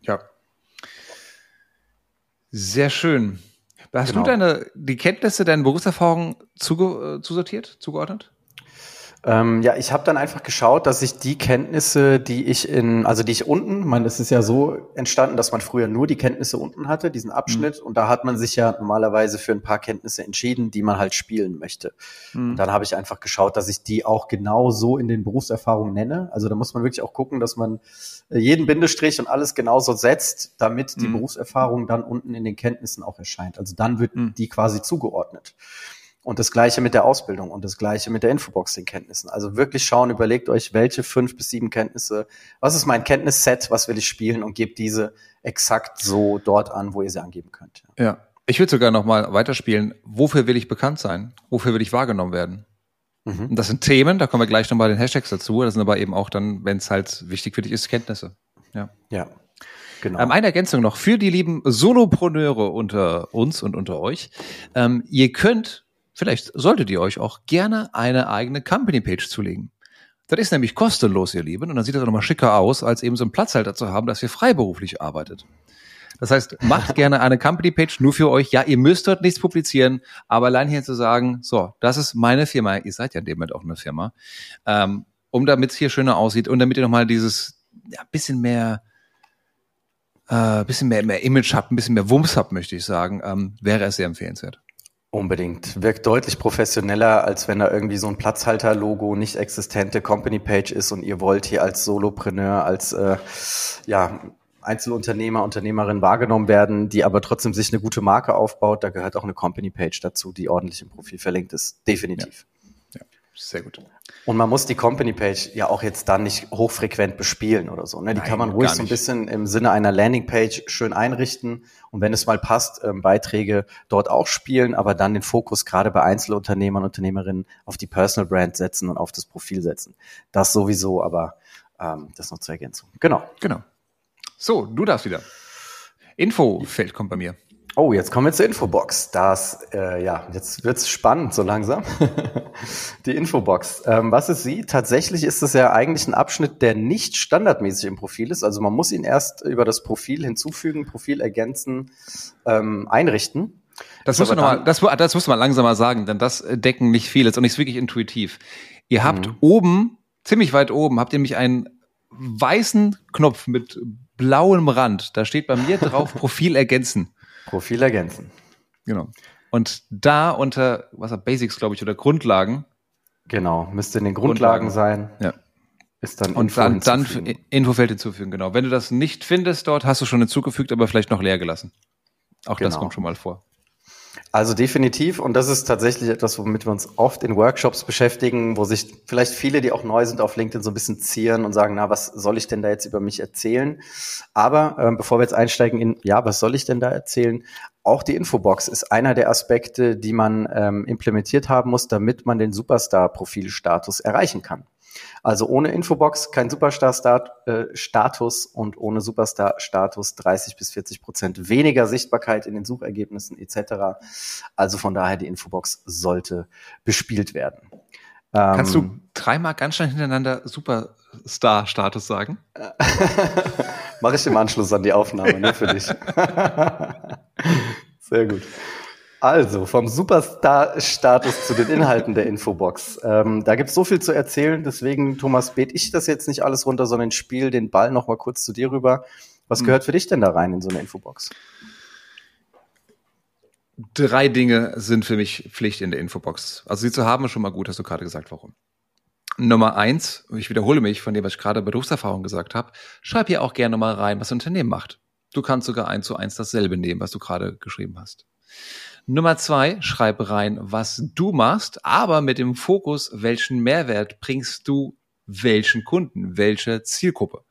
Ja. Sehr schön. Hast genau. du deine, die Kenntnisse, deine Berufserfahrung zuge, äh, zusortiert, zugeordnet? Ähm, ja, ich habe dann einfach geschaut, dass ich die Kenntnisse, die ich in, also die ich unten, man, es ist ja so entstanden, dass man früher nur die Kenntnisse unten hatte, diesen Abschnitt, mhm. und da hat man sich ja normalerweise für ein paar Kenntnisse entschieden, die man halt spielen möchte. Mhm. Und dann habe ich einfach geschaut, dass ich die auch genau so in den Berufserfahrungen nenne. Also da muss man wirklich auch gucken, dass man äh, jeden Bindestrich und alles genauso setzt, damit die mhm. Berufserfahrung dann unten in den Kenntnissen auch erscheint. Also dann wird mhm. die quasi zugeordnet. Und das Gleiche mit der Ausbildung und das Gleiche mit der Infoboxing-Kenntnissen. Also wirklich schauen, überlegt euch, welche fünf bis sieben Kenntnisse, was ist mein Kenntnisset, was will ich spielen und gebt diese exakt so dort an, wo ihr sie angeben könnt. Ja, ja. ich würde sogar noch mal weiterspielen. Wofür will ich bekannt sein? Wofür will ich wahrgenommen werden? Mhm. Und das sind Themen, da kommen wir gleich noch mal den Hashtags dazu. Das sind aber eben auch dann, wenn es halt wichtig für dich ist, Kenntnisse. Ja. Ja. Genau. Ähm, eine Ergänzung noch für die lieben Solopreneure unter uns und unter euch. Ähm, ihr könnt Vielleicht solltet ihr euch auch gerne eine eigene Company-Page zulegen. Das ist nämlich kostenlos, ihr Lieben, und dann sieht das auch nochmal schicker aus, als eben so einen Platzhalter zu haben, dass ihr freiberuflich arbeitet. Das heißt, macht gerne eine Company-Page nur für euch. Ja, ihr müsst dort nichts publizieren, aber allein hier zu sagen, so, das ist meine Firma, ihr seid ja in dem Moment auch eine Firma, ähm, um damit es hier schöner aussieht und damit ihr nochmal dieses ja, bisschen mehr äh, bisschen mehr, mehr Image habt, ein bisschen mehr Wumms habt, möchte ich sagen, ähm, wäre es sehr empfehlenswert. Unbedingt. Wirkt deutlich professioneller, als wenn da irgendwie so ein Platzhalter-Logo nicht existente Company-Page ist und ihr wollt hier als Solopreneur, als äh, ja, Einzelunternehmer, Unternehmerin wahrgenommen werden, die aber trotzdem sich eine gute Marke aufbaut. Da gehört auch eine Company-Page dazu, die ordentlich im Profil verlinkt ist. Definitiv. Ja, ja sehr gut. Und man muss die Company-Page ja auch jetzt dann nicht hochfrequent bespielen oder so. Ne? Die Nein, kann man ruhig so ein bisschen im Sinne einer Landing-Page schön einrichten und wenn es mal passt, ähm, Beiträge dort auch spielen, aber dann den Fokus gerade bei Einzelunternehmern, Unternehmerinnen auf die Personal Brand setzen und auf das Profil setzen. Das sowieso, aber ähm, das noch zur Ergänzung. Genau. Genau. So, du darfst wieder. Infofeld kommt bei mir. Oh, jetzt kommen wir zur Infobox. Das, äh, ja, jetzt wird's spannend so langsam. [laughs] die Infobox. Ähm, was ist sie? Tatsächlich ist es ja eigentlich ein Abschnitt, der nicht standardmäßig im Profil ist. Also man muss ihn erst über das Profil hinzufügen, Profil ergänzen, ähm, einrichten. Das muss, man mal, das, das muss man langsam mal sagen, denn das decken nicht vieles und ist wirklich intuitiv. Ihr habt mhm. oben, ziemlich weit oben, habt ihr nämlich einen weißen Knopf mit blauem Rand. Da steht bei mir drauf [laughs] Profil ergänzen. Profil ergänzen. Genau. Und da unter, was er Basics, glaube ich, oder Grundlagen. Genau, müsste in den Grundlagen, Grundlagen. sein. Ja. Ist dann und Info dann, dann Infofeld hinzufügen, genau. Wenn du das nicht findest dort, hast du schon hinzugefügt, aber vielleicht noch leer gelassen. Auch genau. das kommt schon mal vor. Also definitiv, und das ist tatsächlich etwas, womit wir uns oft in Workshops beschäftigen, wo sich vielleicht viele, die auch neu sind auf LinkedIn, so ein bisschen zieren und sagen, na, was soll ich denn da jetzt über mich erzählen? Aber ähm, bevor wir jetzt einsteigen in, ja, was soll ich denn da erzählen? Auch die Infobox ist einer der Aspekte, die man ähm, implementiert haben muss, damit man den Superstar-Profilstatus erreichen kann. Also ohne Infobox kein Superstar-Status äh, und ohne Superstar-Status 30 bis 40 Prozent weniger Sichtbarkeit in den Suchergebnissen etc. Also von daher die Infobox sollte bespielt werden. Kannst du ähm, dreimal ganz schnell hintereinander Superstar-Status sagen? [laughs] Mache ich im Anschluss an die Aufnahme, ne, für dich. [laughs] Sehr gut. Also, vom Superstar-Status zu den Inhalten der Infobox. Ähm, da gibt's so viel zu erzählen, deswegen, Thomas, bete ich das jetzt nicht alles runter, sondern spiele den Ball noch mal kurz zu dir rüber. Was hm. gehört für dich denn da rein in so eine Infobox? Drei Dinge sind für mich Pflicht in der Infobox. Also sie zu haben ist schon mal gut, hast du gerade gesagt, warum. Nummer eins, ich wiederhole mich von dem, was ich gerade bei Berufserfahrung gesagt habe, schreib hier auch gerne mal rein, was ein Unternehmen macht. Du kannst sogar eins zu eins dasselbe nehmen, was du gerade geschrieben hast. Nummer zwei, schreib rein, was du machst, aber mit dem Fokus, welchen Mehrwert bringst du welchen Kunden, welche Zielgruppe.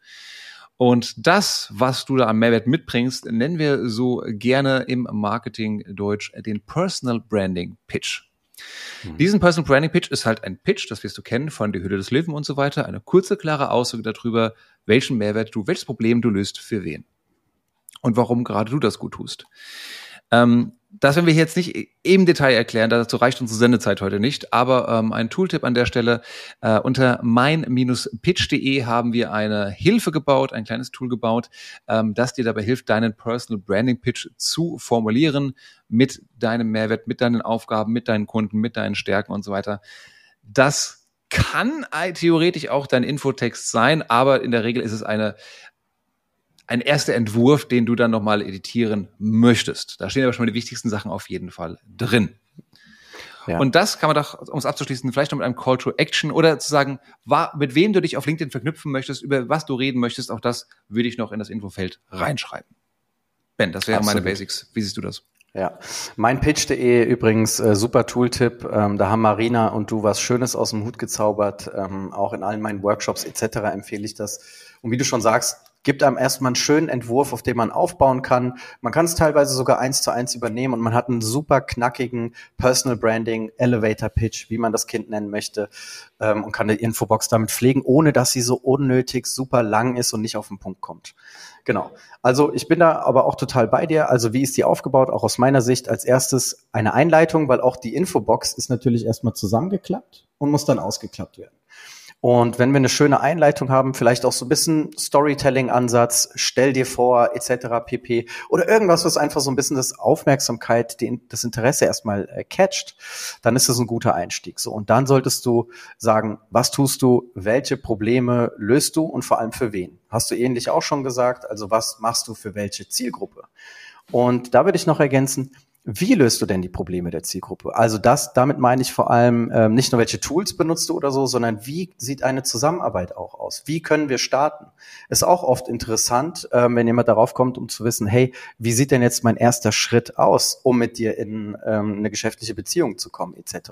Und das, was du da am Mehrwert mitbringst, nennen wir so gerne im Marketing Deutsch den Personal Branding Pitch. Mhm. Diesen Personal Branding Pitch ist halt ein Pitch, das wirst du kennen von die Hülle des Löwen und so weiter. Eine kurze, klare Aussage darüber, welchen Mehrwert du, welches Problem du löst für wen. Und warum gerade du das gut tust. Ähm, das werden wir jetzt nicht im Detail erklären, dazu reicht unsere Sendezeit heute nicht, aber ähm, ein Tooltip an der Stelle. Äh, unter mein-pitch.de haben wir eine Hilfe gebaut, ein kleines Tool gebaut, ähm, das dir dabei hilft, deinen Personal Branding Pitch zu formulieren mit deinem Mehrwert, mit deinen Aufgaben, mit deinen Kunden, mit deinen Stärken und so weiter. Das kann theoretisch auch dein Infotext sein, aber in der Regel ist es eine, ein erster Entwurf, den du dann nochmal editieren möchtest. Da stehen aber schon mal die wichtigsten Sachen auf jeden Fall drin. Ja. Und das kann man doch, um es abzuschließen, vielleicht noch mit einem Call to Action oder zu sagen, war, mit wem du dich auf LinkedIn verknüpfen möchtest, über was du reden möchtest, auch das würde ich noch in das Infofeld reinschreiben. Ben, das wären meine Basics. Wie siehst du das? Ja, meinpitch.de übrigens äh, super Tooltip. Ähm, da haben Marina und du was Schönes aus dem Hut gezaubert. Ähm, auch in allen meinen Workshops etc. empfehle ich das. Und wie du schon sagst, gibt einem erstmal einen schönen Entwurf, auf dem man aufbauen kann. Man kann es teilweise sogar eins zu eins übernehmen und man hat einen super knackigen Personal Branding Elevator Pitch, wie man das Kind nennen möchte, ähm, und kann die Infobox damit pflegen, ohne dass sie so unnötig super lang ist und nicht auf den Punkt kommt. Genau. Also ich bin da aber auch total bei dir. Also wie ist die aufgebaut? Auch aus meiner Sicht als erstes eine Einleitung, weil auch die Infobox ist natürlich erstmal zusammengeklappt und muss dann ausgeklappt werden. Und wenn wir eine schöne Einleitung haben, vielleicht auch so ein bisschen Storytelling-Ansatz, stell dir vor, etc. pp. Oder irgendwas, was einfach so ein bisschen das Aufmerksamkeit, das Interesse erstmal äh, catcht, dann ist das ein guter Einstieg. So. Und dann solltest du sagen, was tust du, welche Probleme löst du und vor allem für wen? Hast du ähnlich auch schon gesagt. Also was machst du für welche Zielgruppe? Und da würde ich noch ergänzen, wie löst du denn die Probleme der Zielgruppe? Also das, damit meine ich vor allem ähm, nicht nur welche Tools benutzt du oder so, sondern wie sieht eine Zusammenarbeit auch aus? Wie können wir starten? Ist auch oft interessant, ähm, wenn jemand darauf kommt, um zu wissen, hey, wie sieht denn jetzt mein erster Schritt aus, um mit dir in ähm, eine geschäftliche Beziehung zu kommen, etc.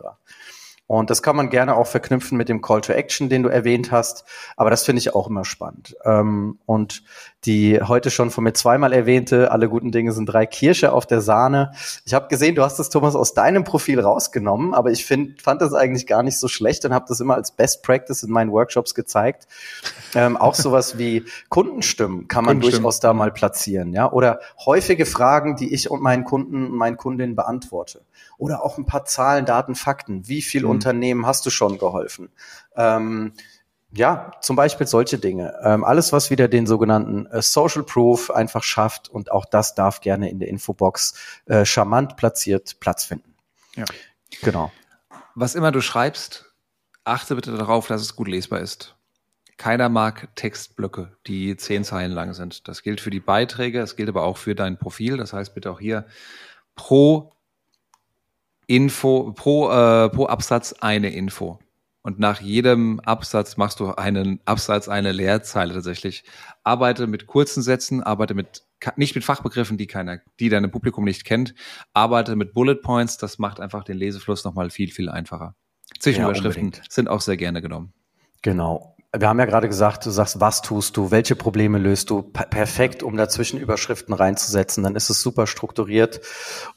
Und das kann man gerne auch verknüpfen mit dem Call to Action, den du erwähnt hast. Aber das finde ich auch immer spannend. Ähm, und die heute schon von mir zweimal erwähnte, alle guten Dinge sind drei Kirsche auf der Sahne. Ich habe gesehen, du hast das, Thomas, aus deinem Profil rausgenommen, aber ich find, fand das eigentlich gar nicht so schlecht und habe das immer als Best Practice in meinen Workshops gezeigt. Ähm, auch sowas wie Kundenstimmen kann man durchaus da mal platzieren, ja. Oder häufige Fragen, die ich und meinen Kunden und meinen Kundinnen beantworte. Oder auch ein paar Zahlen, Daten, Fakten. Wie viel mhm. Unternehmen hast du schon geholfen? Ähm, ja, zum Beispiel solche Dinge. Ähm, alles, was wieder den sogenannten äh, Social Proof einfach schafft und auch das darf gerne in der Infobox äh, charmant platziert Platz finden. Ja. Genau. Was immer du schreibst, achte bitte darauf, dass es gut lesbar ist. Keiner mag Textblöcke, die zehn Zeilen lang sind. Das gilt für die Beiträge, das gilt aber auch für dein Profil. Das heißt bitte auch hier pro Info, pro, äh, pro Absatz eine Info. Und nach jedem Absatz machst du einen Absatz, eine Leerzeile tatsächlich. Arbeite mit kurzen Sätzen, arbeite mit nicht mit Fachbegriffen, die keiner, die dein Publikum nicht kennt. Arbeite mit Bullet Points, das macht einfach den Lesefluss nochmal viel, viel einfacher. Zwischenüberschriften ja, sind auch sehr gerne genommen. Genau wir haben ja gerade gesagt, du sagst, was tust du, welche Probleme löst du, perfekt, um dazwischen Überschriften reinzusetzen, dann ist es super strukturiert.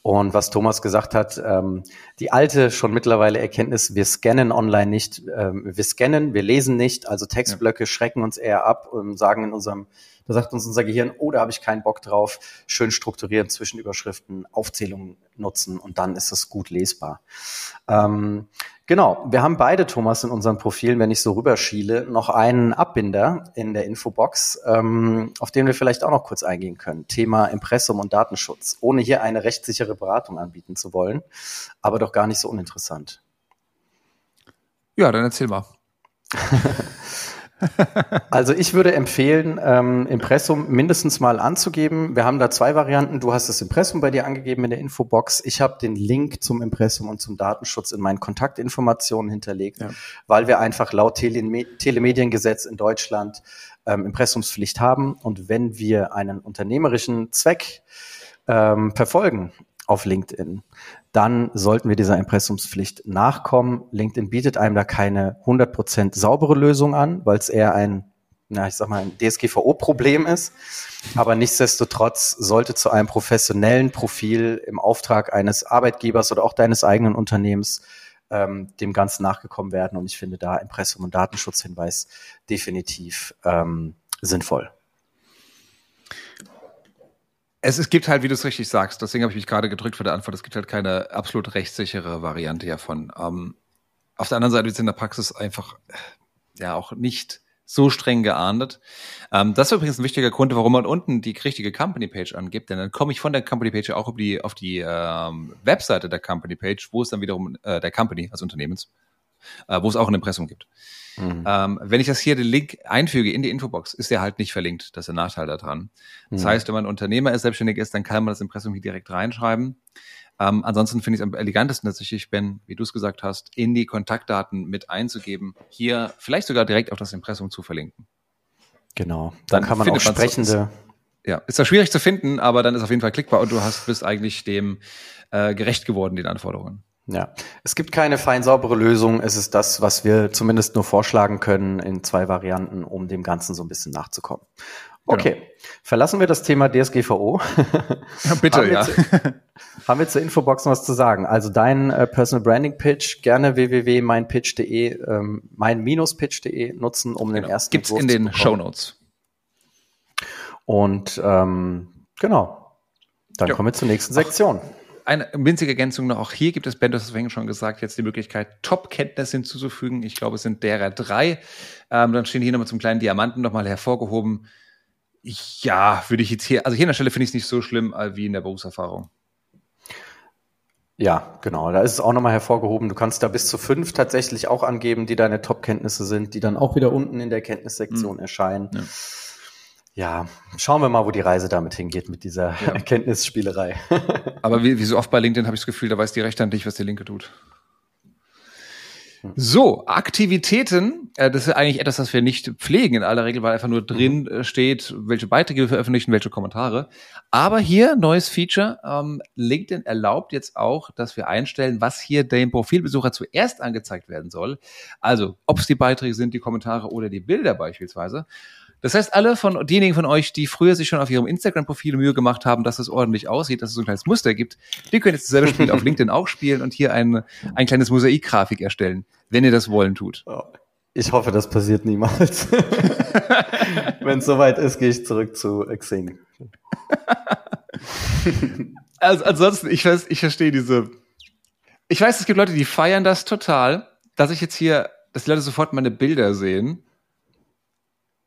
Und was Thomas gesagt hat, ähm, die alte schon mittlerweile Erkenntnis, wir scannen online nicht, ähm, wir scannen, wir lesen nicht, also Textblöcke ja. schrecken uns eher ab und sagen in unserem, da sagt uns unser Gehirn, oh, da habe ich keinen Bock drauf, schön strukturieren, Zwischenüberschriften, Aufzählungen nutzen und dann ist es gut lesbar. Ähm, Genau, wir haben beide, Thomas, in unseren Profilen, wenn ich so rüberschiele, noch einen Abbinder in der Infobox, ähm, auf den wir vielleicht auch noch kurz eingehen können. Thema Impressum und Datenschutz, ohne hier eine rechtssichere Beratung anbieten zu wollen, aber doch gar nicht so uninteressant. Ja, dann erzähl mal. [laughs] Also ich würde empfehlen, ähm, Impressum mindestens mal anzugeben. Wir haben da zwei Varianten. Du hast das Impressum bei dir angegeben in der Infobox. Ich habe den Link zum Impressum und zum Datenschutz in meinen Kontaktinformationen hinterlegt, ja. weil wir einfach laut Tele Telemediengesetz in Deutschland ähm, Impressumspflicht haben. Und wenn wir einen unternehmerischen Zweck ähm, verfolgen auf LinkedIn, dann sollten wir dieser Impressumspflicht nachkommen. LinkedIn bietet einem da keine 100% saubere Lösung an, weil es eher ein, na, ich sag mal, ein DSGVO-Problem ist. Aber nichtsdestotrotz sollte zu einem professionellen Profil im Auftrag eines Arbeitgebers oder auch deines eigenen Unternehmens ähm, dem Ganzen nachgekommen werden. Und ich finde da Impressum und Datenschutzhinweis definitiv ähm, sinnvoll. Es, es gibt halt, wie du es richtig sagst, deswegen habe ich mich gerade gedrückt für die Antwort, es gibt halt keine absolut rechtssichere Variante davon. Ähm, auf der anderen Seite wird es in der Praxis einfach ja auch nicht so streng geahndet. Ähm, das ist übrigens ein wichtiger Grund, warum man unten die richtige Company Page angibt, denn dann komme ich von der Company Page auch auf die, auf die ähm, Webseite der Company Page, wo es dann wiederum äh, der Company, also Unternehmens, äh, wo es auch ein Impressum gibt. Mhm. Ähm, wenn ich das hier den Link einfüge in die Infobox, ist der halt nicht verlinkt. Das ist der Nachteil daran. Das mhm. heißt, wenn man Unternehmer ist, selbstständig ist, dann kann man das Impressum hier direkt reinschreiben. Ähm, ansonsten finde ich es am elegantesten tatsächlich, Ben, wie du es gesagt hast, in die Kontaktdaten mit einzugeben, hier vielleicht sogar direkt auf das Impressum zu verlinken. Genau, dann, dann kann man auch sprechende. Ja, ist zwar schwierig zu finden, aber dann ist auf jeden Fall klickbar und du hast bist eigentlich dem äh, gerecht geworden, den Anforderungen. Ja, es gibt keine fein saubere Lösung. Es ist das, was wir zumindest nur vorschlagen können in zwei Varianten, um dem Ganzen so ein bisschen nachzukommen. Okay, genau. verlassen wir das Thema DSGVO. Ja, bitte, haben ja. zu, haben wir zur Infobox noch was zu sagen? Also dein äh, Personal Branding Pitch, gerne www.meinpitch.de, ähm, mein-pitch.de nutzen, um genau. den ersten Gibt's Entwurf in den Show Notes. Und ähm, genau, dann ja. kommen wir zur nächsten Sektion. Ach eine winzige Ergänzung noch. Auch hier gibt es, Ben, das hast du schon gesagt, jetzt die Möglichkeit, Top-Kenntnisse hinzuzufügen. Ich glaube, es sind derer drei. Ähm, dann stehen hier nochmal zum kleinen Diamanten nochmal hervorgehoben. Ja, würde ich jetzt hier, also hier an der Stelle finde ich es nicht so schlimm äh, wie in der Berufserfahrung. Ja, genau. Da ist es auch nochmal hervorgehoben. Du kannst da bis zu fünf tatsächlich auch angeben, die deine Top-Kenntnisse sind, die dann auch wieder unten in der Kenntnissektion mhm. erscheinen. Ja. Ja, schauen wir mal, wo die Reise damit hingeht mit dieser ja. [laughs] Erkenntnisspielerei. [laughs] Aber wie, wie so oft bei LinkedIn habe ich das Gefühl, da weiß die rechte Hand nicht, was die linke tut. So, Aktivitäten, äh, das ist eigentlich etwas, was wir nicht pflegen in aller Regel, weil einfach nur drin mhm. Äh, steht, welche Beiträge wir veröffentlichen, welche Kommentare. Aber hier, neues Feature, ähm, LinkedIn erlaubt jetzt auch, dass wir einstellen, was hier dem Profilbesucher zuerst angezeigt werden soll. Also, ob es die Beiträge sind, die Kommentare oder die Bilder beispielsweise. Das heißt, alle von diejenigen von euch, die früher sich schon auf ihrem Instagram-Profil Mühe gemacht haben, dass es ordentlich aussieht, dass es so ein kleines Muster gibt, die können jetzt dasselbe Spiel auf [laughs] LinkedIn auch spielen und hier ein, ein kleines Mosaikgrafik erstellen, wenn ihr das wollen tut. Oh, ich hoffe, das passiert niemals. [laughs] wenn es soweit ist, gehe ich zurück zu Xing. [laughs] also ansonsten, ich weiß, ich verstehe diese. Ich weiß, es gibt Leute, die feiern das total, dass ich jetzt hier, dass die Leute sofort meine Bilder sehen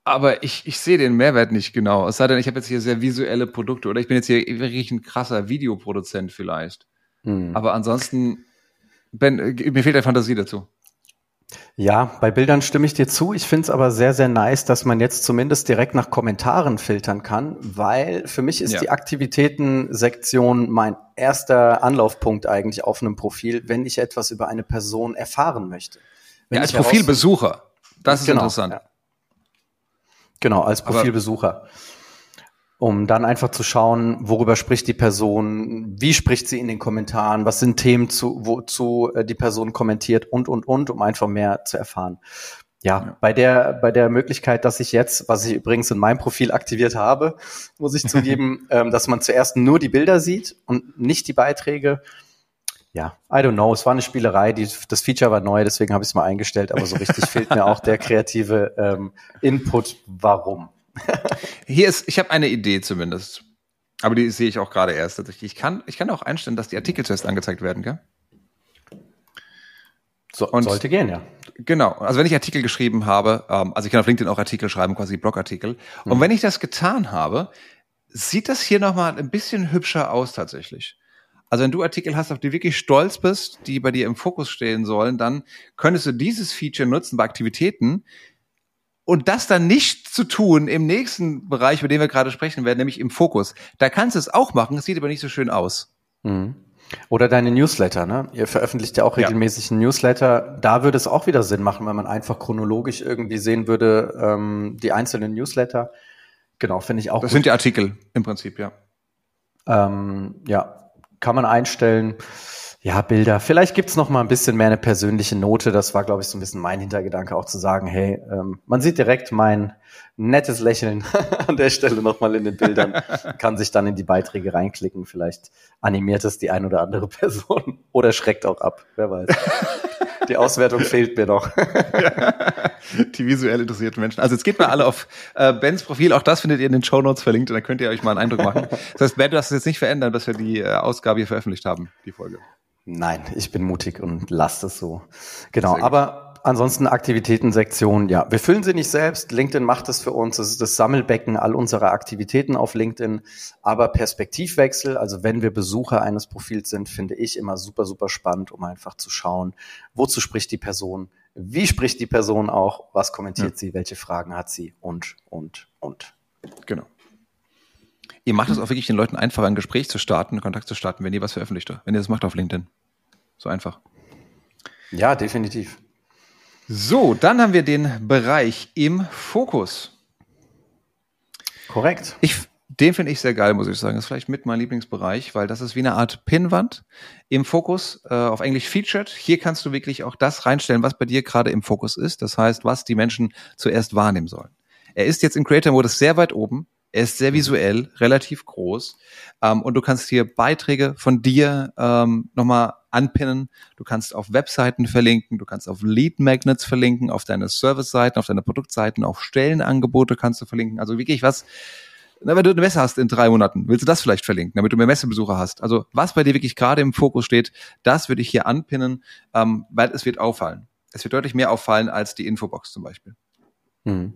aber ich, ich sehe den Mehrwert nicht genau. Es sei denn, ich habe jetzt hier sehr visuelle Produkte oder ich bin jetzt hier wirklich ein krasser Videoproduzent vielleicht. Hm. Aber ansonsten, Ben, mir fehlt der Fantasie dazu. Ja, bei Bildern stimme ich dir zu. Ich finde es aber sehr, sehr nice, dass man jetzt zumindest direkt nach Kommentaren filtern kann, weil für mich ist ja. die Aktivitäten-Sektion mein erster Anlaufpunkt eigentlich auf einem Profil, wenn ich etwas über eine Person erfahren möchte. Wenn ja, als Profilbesucher. Das ist genau, interessant. Ja. Genau, als Profilbesucher. Um dann einfach zu schauen, worüber spricht die Person, wie spricht sie in den Kommentaren, was sind Themen, zu, wozu äh, die Person kommentiert und, und, und, um einfach mehr zu erfahren. Ja, ja, bei der, bei der Möglichkeit, dass ich jetzt, was ich übrigens in meinem Profil aktiviert habe, muss ich zugeben, [laughs] ähm, dass man zuerst nur die Bilder sieht und nicht die Beiträge. Ja, I don't know. Es war eine Spielerei. Die, das Feature war neu, deswegen habe ich es mal eingestellt. Aber so richtig fehlt mir auch der kreative ähm, Input. Warum? [laughs] Hier ist, ich habe eine Idee zumindest. Aber die sehe ich auch gerade erst. Ich kann, ich kann auch einstellen, dass die Artikel zuerst angezeigt werden, gell? So, und sollte gehen, ja. Genau. Also wenn ich Artikel geschrieben habe, ähm, also ich kann auf LinkedIn auch Artikel schreiben, quasi Blogartikel. Und mhm. wenn ich das getan habe, sieht das hier nochmal ein bisschen hübscher aus tatsächlich. Also wenn du Artikel hast, auf die wirklich stolz bist, die bei dir im Fokus stehen sollen, dann könntest du dieses Feature nutzen bei Aktivitäten und das dann nicht zu tun im nächsten Bereich, über den wir gerade sprechen werden, nämlich im Fokus. Da kannst du es auch machen, es sieht aber nicht so schön aus. Mhm. Oder deine Newsletter, ne? Ihr veröffentlicht ja auch regelmäßig ja. einen Newsletter. Da würde es auch wieder Sinn machen, wenn man einfach chronologisch irgendwie sehen würde, ähm, die einzelnen Newsletter. Genau, finde ich auch. Das gut. sind die Artikel im Prinzip, ja. Ähm, ja, kann man einstellen. Ja, Bilder. Vielleicht gibt's noch mal ein bisschen mehr eine persönliche Note. Das war, glaube ich, so ein bisschen mein Hintergedanke, auch zu sagen, hey, ähm, man sieht direkt mein nettes Lächeln [laughs] an der Stelle noch mal in den Bildern, kann sich dann in die Beiträge reinklicken. Vielleicht animiert es die ein oder andere Person [laughs] oder schreckt auch ab, wer weiß. [laughs] Die Auswertung fehlt mir noch. Die visuell interessierten Menschen. Also jetzt geht mal alle auf äh, Bens Profil. Auch das findet ihr in den Show Notes verlinkt und dann könnt ihr euch mal einen Eindruck machen. Das heißt, Ben, du darfst es jetzt nicht verändern, dass wir die äh, Ausgabe hier veröffentlicht haben, die Folge. Nein, ich bin mutig und lasse es so. Genau, aber ansonsten Aktivitätensektion, ja. Wir füllen sie nicht selbst. LinkedIn macht es für uns. Das ist das Sammelbecken all unserer Aktivitäten auf LinkedIn. Aber Perspektivwechsel, also wenn wir Besucher eines Profils sind, finde ich immer super, super spannend, um einfach zu schauen, wozu spricht die Person, wie spricht die Person auch, was kommentiert ja. sie, welche Fragen hat sie und, und, und. Genau. Ihr macht es auch wirklich den Leuten einfacher, ein Gespräch zu starten, Kontakt zu starten, wenn ihr was veröffentlicht, wenn ihr das macht auf LinkedIn. So einfach. Ja, definitiv. So, dann haben wir den Bereich im Fokus. Korrekt. Ich, den finde ich sehr geil, muss ich sagen. Das ist vielleicht mit mein Lieblingsbereich, weil das ist wie eine Art Pinnwand im Fokus, äh, auf Englisch Featured. Hier kannst du wirklich auch das reinstellen, was bei dir gerade im Fokus ist. Das heißt, was die Menschen zuerst wahrnehmen sollen. Er ist jetzt im Creator-Modus sehr weit oben. Er ist sehr visuell, relativ groß. Ähm, und du kannst hier Beiträge von dir ähm, nochmal anpinnen. Du kannst auf Webseiten verlinken, du kannst auf Lead Magnets verlinken, auf deine Service-Seiten, auf deine Produktseiten, auf Stellenangebote kannst du verlinken. Also wirklich was, na, wenn du eine Messe hast in drei Monaten, willst du das vielleicht verlinken, damit du mehr Messebesucher hast. Also was bei dir wirklich gerade im Fokus steht, das würde ich hier anpinnen, ähm, weil es wird auffallen. Es wird deutlich mehr auffallen als die Infobox zum Beispiel. Hm.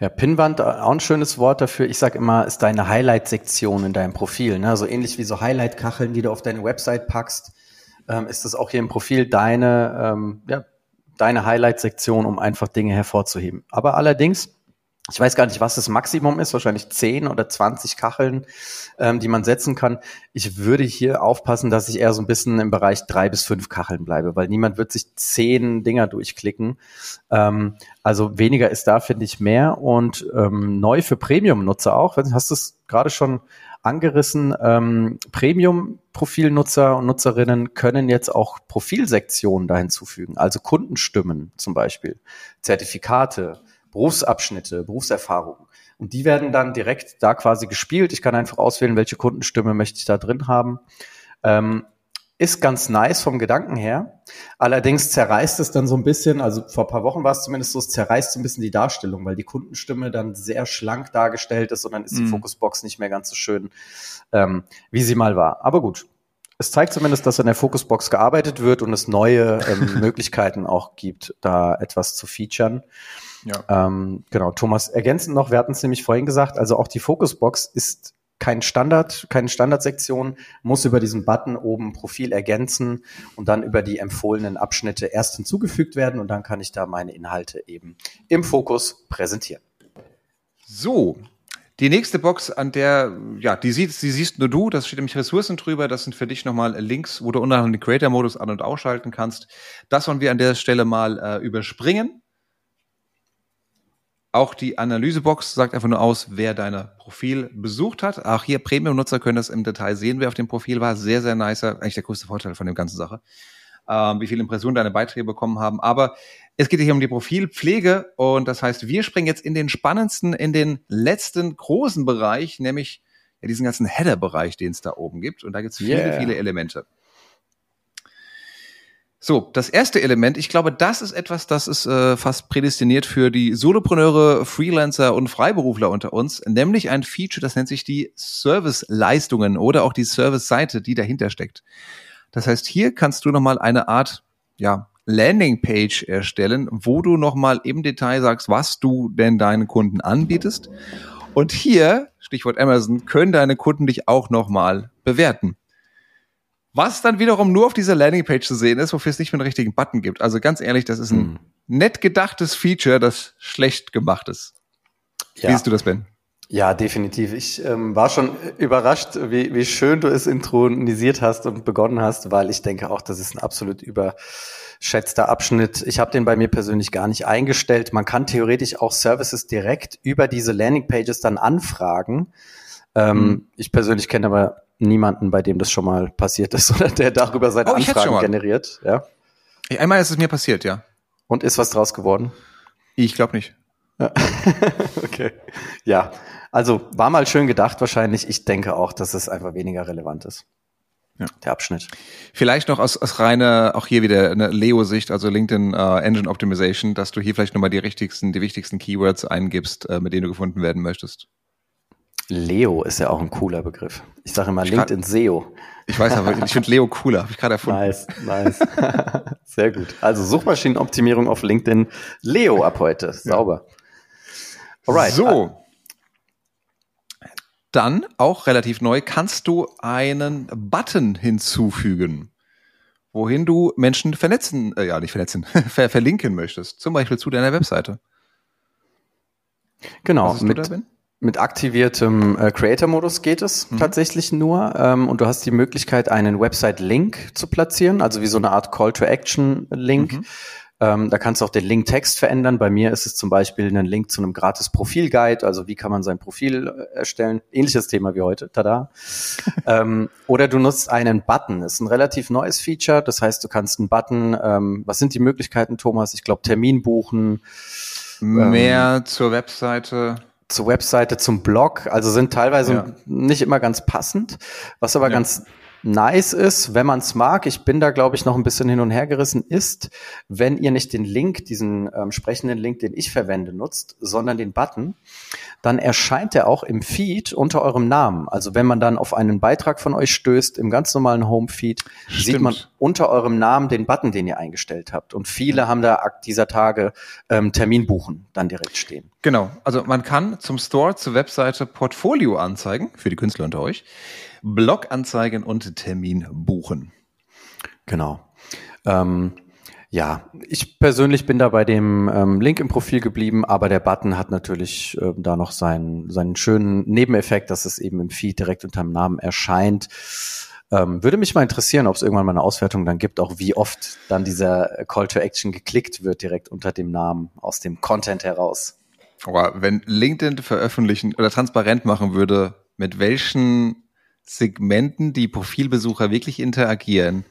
Ja, Pinnwand, äh, auch ein schönes Wort dafür. Ich sage immer, ist deine Highlight-Sektion in deinem Profil. Ne? So ähnlich wie so Highlight-Kacheln, die du auf deine Website packst, ähm, ist das auch hier im Profil deine, ähm, ja, deine Highlight-Sektion, um einfach Dinge hervorzuheben. Aber allerdings ich weiß gar nicht, was das Maximum ist, wahrscheinlich 10 oder 20 Kacheln, ähm, die man setzen kann. Ich würde hier aufpassen, dass ich eher so ein bisschen im Bereich drei bis fünf Kacheln bleibe, weil niemand wird sich zehn Dinger durchklicken. Ähm, also weniger ist da, finde ich, mehr. Und ähm, neu für Premium-Nutzer auch. Hast du es gerade schon angerissen? Ähm, Premium-Profilnutzer und Nutzerinnen können jetzt auch Profilsektionen da hinzufügen, also Kundenstimmen zum Beispiel, Zertifikate Berufsabschnitte, Berufserfahrungen. Und die werden dann direkt da quasi gespielt. Ich kann einfach auswählen, welche Kundenstimme möchte ich da drin haben. Ähm, ist ganz nice vom Gedanken her. Allerdings zerreißt es dann so ein bisschen, also vor paar Wochen war es zumindest so, es zerreißt so ein bisschen die Darstellung, weil die Kundenstimme dann sehr schlank dargestellt ist und dann ist die mm. Fokusbox nicht mehr ganz so schön, ähm, wie sie mal war. Aber gut. Es zeigt zumindest, dass in der Fokusbox gearbeitet wird und es neue ähm, [laughs] Möglichkeiten auch gibt, da etwas zu featuren. Ja. Ähm, genau, Thomas, ergänzend noch, wir hatten es nämlich vorhin gesagt, also auch die Focusbox ist kein Standard, keine Standardsektion, muss über diesen Button oben Profil ergänzen und dann über die empfohlenen Abschnitte erst hinzugefügt werden und dann kann ich da meine Inhalte eben im Fokus präsentieren. So, die nächste Box, an der, ja, die, siehst, die siehst nur du, das steht nämlich Ressourcen drüber, das sind für dich nochmal Links, wo du unter anderem den Creator-Modus an- und ausschalten kannst. Das wollen wir an der Stelle mal äh, überspringen. Auch die Analysebox sagt einfach nur aus, wer dein Profil besucht hat. Auch hier Premium-Nutzer können das im Detail sehen, wer auf dem Profil war. Sehr, sehr nicer. Eigentlich der größte Vorteil von der ganzen Sache. Ähm, wie viele Impressionen deine Beiträge bekommen haben. Aber es geht hier um die Profilpflege und das heißt, wir springen jetzt in den spannendsten, in den letzten großen Bereich, nämlich ja, diesen ganzen Header-Bereich, den es da oben gibt. Und da gibt es viele, yeah. viele Elemente. So, das erste Element, ich glaube, das ist etwas, das ist äh, fast prädestiniert für die Solopreneure, Freelancer und Freiberufler unter uns, nämlich ein Feature, das nennt sich die Serviceleistungen oder auch die Service-Seite, die dahinter steckt. Das heißt, hier kannst du nochmal eine Art, ja, Landingpage erstellen, wo du nochmal im Detail sagst, was du denn deinen Kunden anbietest. Und hier, Stichwort Amazon, können deine Kunden dich auch nochmal bewerten. Was dann wiederum nur auf dieser Landingpage zu sehen ist, wofür es nicht mehr einen richtigen Button gibt. Also ganz ehrlich, das ist ein hm. nett gedachtes Feature, das schlecht gemacht ist. Ja. Wie siehst du das, Ben? Ja, definitiv. Ich ähm, war schon überrascht, wie, wie schön du es intronisiert hast und begonnen hast, weil ich denke auch, das ist ein absolut überschätzter Abschnitt. Ich habe den bei mir persönlich gar nicht eingestellt. Man kann theoretisch auch Services direkt über diese Landingpages dann anfragen. Ähm, mhm. Ich persönlich kenne aber niemanden, bei dem das schon mal passiert ist [laughs] oder der darüber seine oh, Anfragen generiert. Ja. Einmal ist es mir passiert, ja. Und ist was draus geworden? Ich glaube nicht. Ja. [laughs] okay. Ja, also war mal schön gedacht wahrscheinlich. Ich denke auch, dass es einfach weniger relevant ist. Ja. Der Abschnitt. Vielleicht noch aus, aus reiner, auch hier wieder eine Leo-Sicht, also LinkedIn uh, Engine Optimization, dass du hier vielleicht nochmal die richtigsten, die wichtigsten Keywords eingibst, uh, mit denen du gefunden werden möchtest. Leo ist ja auch ein cooler Begriff. Ich sage immer ich LinkedIn kann, SEO. Ich weiß aber, ich finde Leo cooler, habe ich gerade erfunden. Nice, nice. [laughs] Sehr gut. Also Suchmaschinenoptimierung auf LinkedIn. Leo ab heute. Sauber. Alright. So. Dann, auch relativ neu, kannst du einen Button hinzufügen, wohin du Menschen vernetzen, äh, ja, nicht vernetzen, [laughs] ver verlinken möchtest. Zum Beispiel zu deiner Webseite. Genau. Mit, mit aktiviertem äh, Creator-Modus geht es mhm. tatsächlich nur. Ähm, und du hast die Möglichkeit, einen Website-Link zu platzieren, also wie so eine Art Call-to-Action-Link. Mhm. Ähm, da kannst du auch den Link-Text verändern. Bei mir ist es zum Beispiel ein Link zu einem gratis Profil-Guide, also wie kann man sein Profil äh, erstellen. Ähnliches Thema wie heute, tada. [laughs] ähm, oder du nutzt einen Button. Das ist ein relativ neues Feature. Das heißt, du kannst einen Button, ähm, was sind die Möglichkeiten, Thomas? Ich glaube, Termin buchen. Mehr ähm, zur Webseite zur Webseite, zum Blog, also sind teilweise ja. nicht immer ganz passend, was aber ja. ganz nice ist, wenn man es mag, ich bin da, glaube ich, noch ein bisschen hin und her gerissen, ist, wenn ihr nicht den Link, diesen ähm, sprechenden Link, den ich verwende, nutzt, sondern den Button, dann erscheint er auch im Feed unter eurem Namen. Also wenn man dann auf einen Beitrag von euch stößt, im ganz normalen Home-Feed, sieht man unter eurem Namen den Button, den ihr eingestellt habt. Und viele haben da dieser Tage ähm, Termin buchen dann direkt stehen. Genau. Also man kann zum Store, zur Webseite Portfolio anzeigen, für die Künstler unter euch. Bloganzeigen und Termin buchen. Genau. Ähm, ja, ich persönlich bin da bei dem ähm, Link im Profil geblieben, aber der Button hat natürlich äh, da noch seinen, seinen schönen Nebeneffekt, dass es eben im Feed direkt unter dem Namen erscheint. Ähm, würde mich mal interessieren, ob es irgendwann mal eine Auswertung dann gibt, auch wie oft dann dieser Call to Action geklickt wird direkt unter dem Namen aus dem Content heraus. Aber wenn LinkedIn veröffentlichen oder transparent machen würde, mit welchen Segmenten die Profilbesucher wirklich interagieren.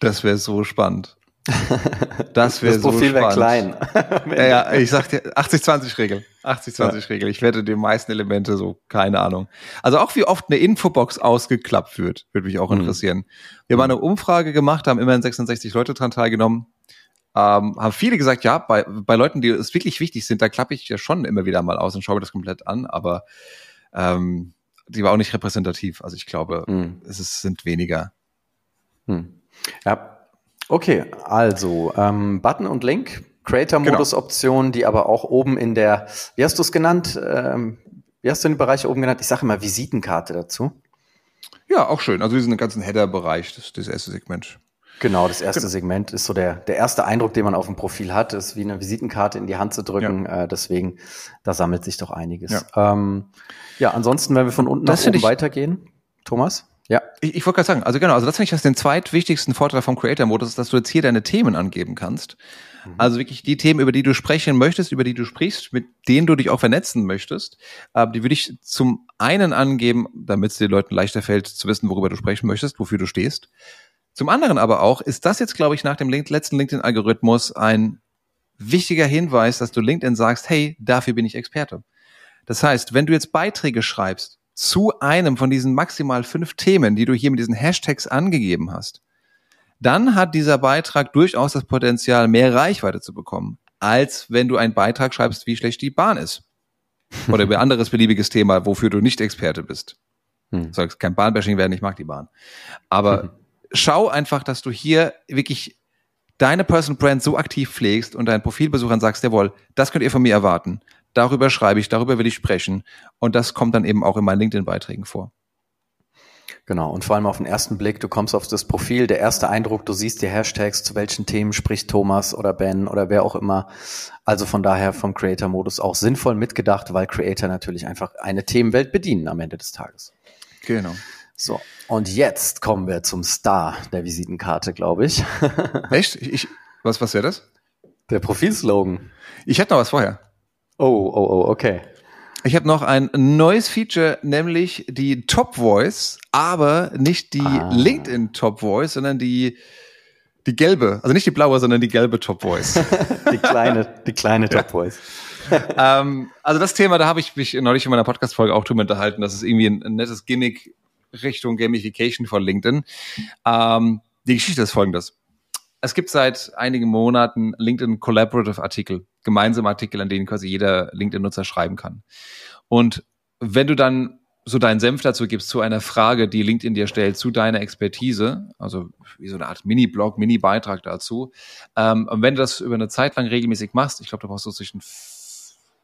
Das wäre so spannend. [laughs] Das wäre so Profil wäre klein. [laughs] ja, ja, ich sag dir 80-20-Regel. 80-20-Regel. Ich wette die meisten Elemente so, keine Ahnung. Also auch wie oft eine Infobox ausgeklappt wird, würde mich auch mhm. interessieren. Mhm. Wir haben eine Umfrage gemacht, haben immerhin 66 Leute dran teilgenommen. Ähm, haben viele gesagt, ja, bei, bei Leuten, die es wirklich wichtig sind, da klappe ich ja schon immer wieder mal aus und schaue mir das komplett an, aber ähm, die war auch nicht repräsentativ. Also ich glaube, hm. es ist, sind weniger. Hm. Ja. Okay, also ähm, Button und Link, Creator-Modus-Option, genau. die aber auch oben in der, wie hast du es genannt? Ähm, wie hast du den Bereich oben genannt? Ich sage immer Visitenkarte dazu. Ja, auch schön. Also wir sind im ganzen Header-Bereich, das, das erste Segment. Genau, das erste Segment ist so der, der erste Eindruck, den man auf dem Profil hat, ist wie eine Visitenkarte in die Hand zu drücken. Ja. Äh, deswegen, da sammelt sich doch einiges. Ja, ähm, ja ansonsten, wenn wir von unten das nach oben ich, weitergehen, Thomas? Ja. Ich, ich wollte gerade sagen, also genau, also das finde ich das den zweitwichtigsten Vorteil vom Creator-Modus, ist, dass du jetzt hier deine Themen angeben kannst. Mhm. Also wirklich die Themen, über die du sprechen möchtest, über die du sprichst, mit denen du dich auch vernetzen möchtest, äh, die würde ich zum einen angeben, damit es den Leuten leichter fällt, zu wissen, worüber du sprechen möchtest, wofür du stehst. Zum anderen aber auch ist das jetzt, glaube ich, nach dem letzten LinkedIn-Algorithmus ein wichtiger Hinweis, dass du LinkedIn sagst, hey, dafür bin ich Experte. Das heißt, wenn du jetzt Beiträge schreibst zu einem von diesen maximal fünf Themen, die du hier mit diesen Hashtags angegeben hast, dann hat dieser Beitrag durchaus das Potenzial, mehr Reichweite zu bekommen, als wenn du einen Beitrag schreibst, wie schlecht die Bahn ist. Oder über [laughs] anderes beliebiges Thema, wofür du nicht Experte bist. Hm. Soll kein Bahnbashing werden, ich mag die Bahn. Aber hm schau einfach, dass du hier wirklich deine Personal Brand so aktiv pflegst und deinen Profilbesuchern sagst, jawohl, das könnt ihr von mir erwarten. Darüber schreibe ich, darüber will ich sprechen. Und das kommt dann eben auch in meinen LinkedIn-Beiträgen vor. Genau, und vor allem auf den ersten Blick, du kommst auf das Profil, der erste Eindruck, du siehst die Hashtags, zu welchen Themen spricht Thomas oder Ben oder wer auch immer. Also von daher vom Creator-Modus auch sinnvoll mitgedacht, weil Creator natürlich einfach eine Themenwelt bedienen am Ende des Tages. Genau. So, und jetzt kommen wir zum Star der Visitenkarte, glaube ich. [laughs] Echt? Ich, was was wäre das? Der Profilslogan. Ich hätte noch was vorher. Oh, oh, oh, okay. Ich habe noch ein neues Feature, nämlich die Top Voice, aber nicht die ah. LinkedIn Top Voice, sondern die die gelbe, also nicht die blaue, sondern die gelbe Top Voice. [laughs] die kleine, die kleine Top Voice. [laughs] ähm, also das Thema, da habe ich mich neulich in meiner Podcast-Folge auch drüber unterhalten, dass es irgendwie ein, ein nettes Gimmick Richtung Gamification von LinkedIn. Ähm, die Geschichte ist folgendes. Es gibt seit einigen Monaten LinkedIn Collaborative Artikel, gemeinsame Artikel, an denen quasi jeder LinkedIn-Nutzer schreiben kann. Und wenn du dann so deinen Senf dazu gibst zu einer Frage, die LinkedIn dir stellt, zu deiner Expertise, also wie so eine Art Mini-Blog, Mini-Beitrag dazu. Ähm, und wenn du das über eine Zeit lang regelmäßig machst, ich glaube, du brauchst so zwischen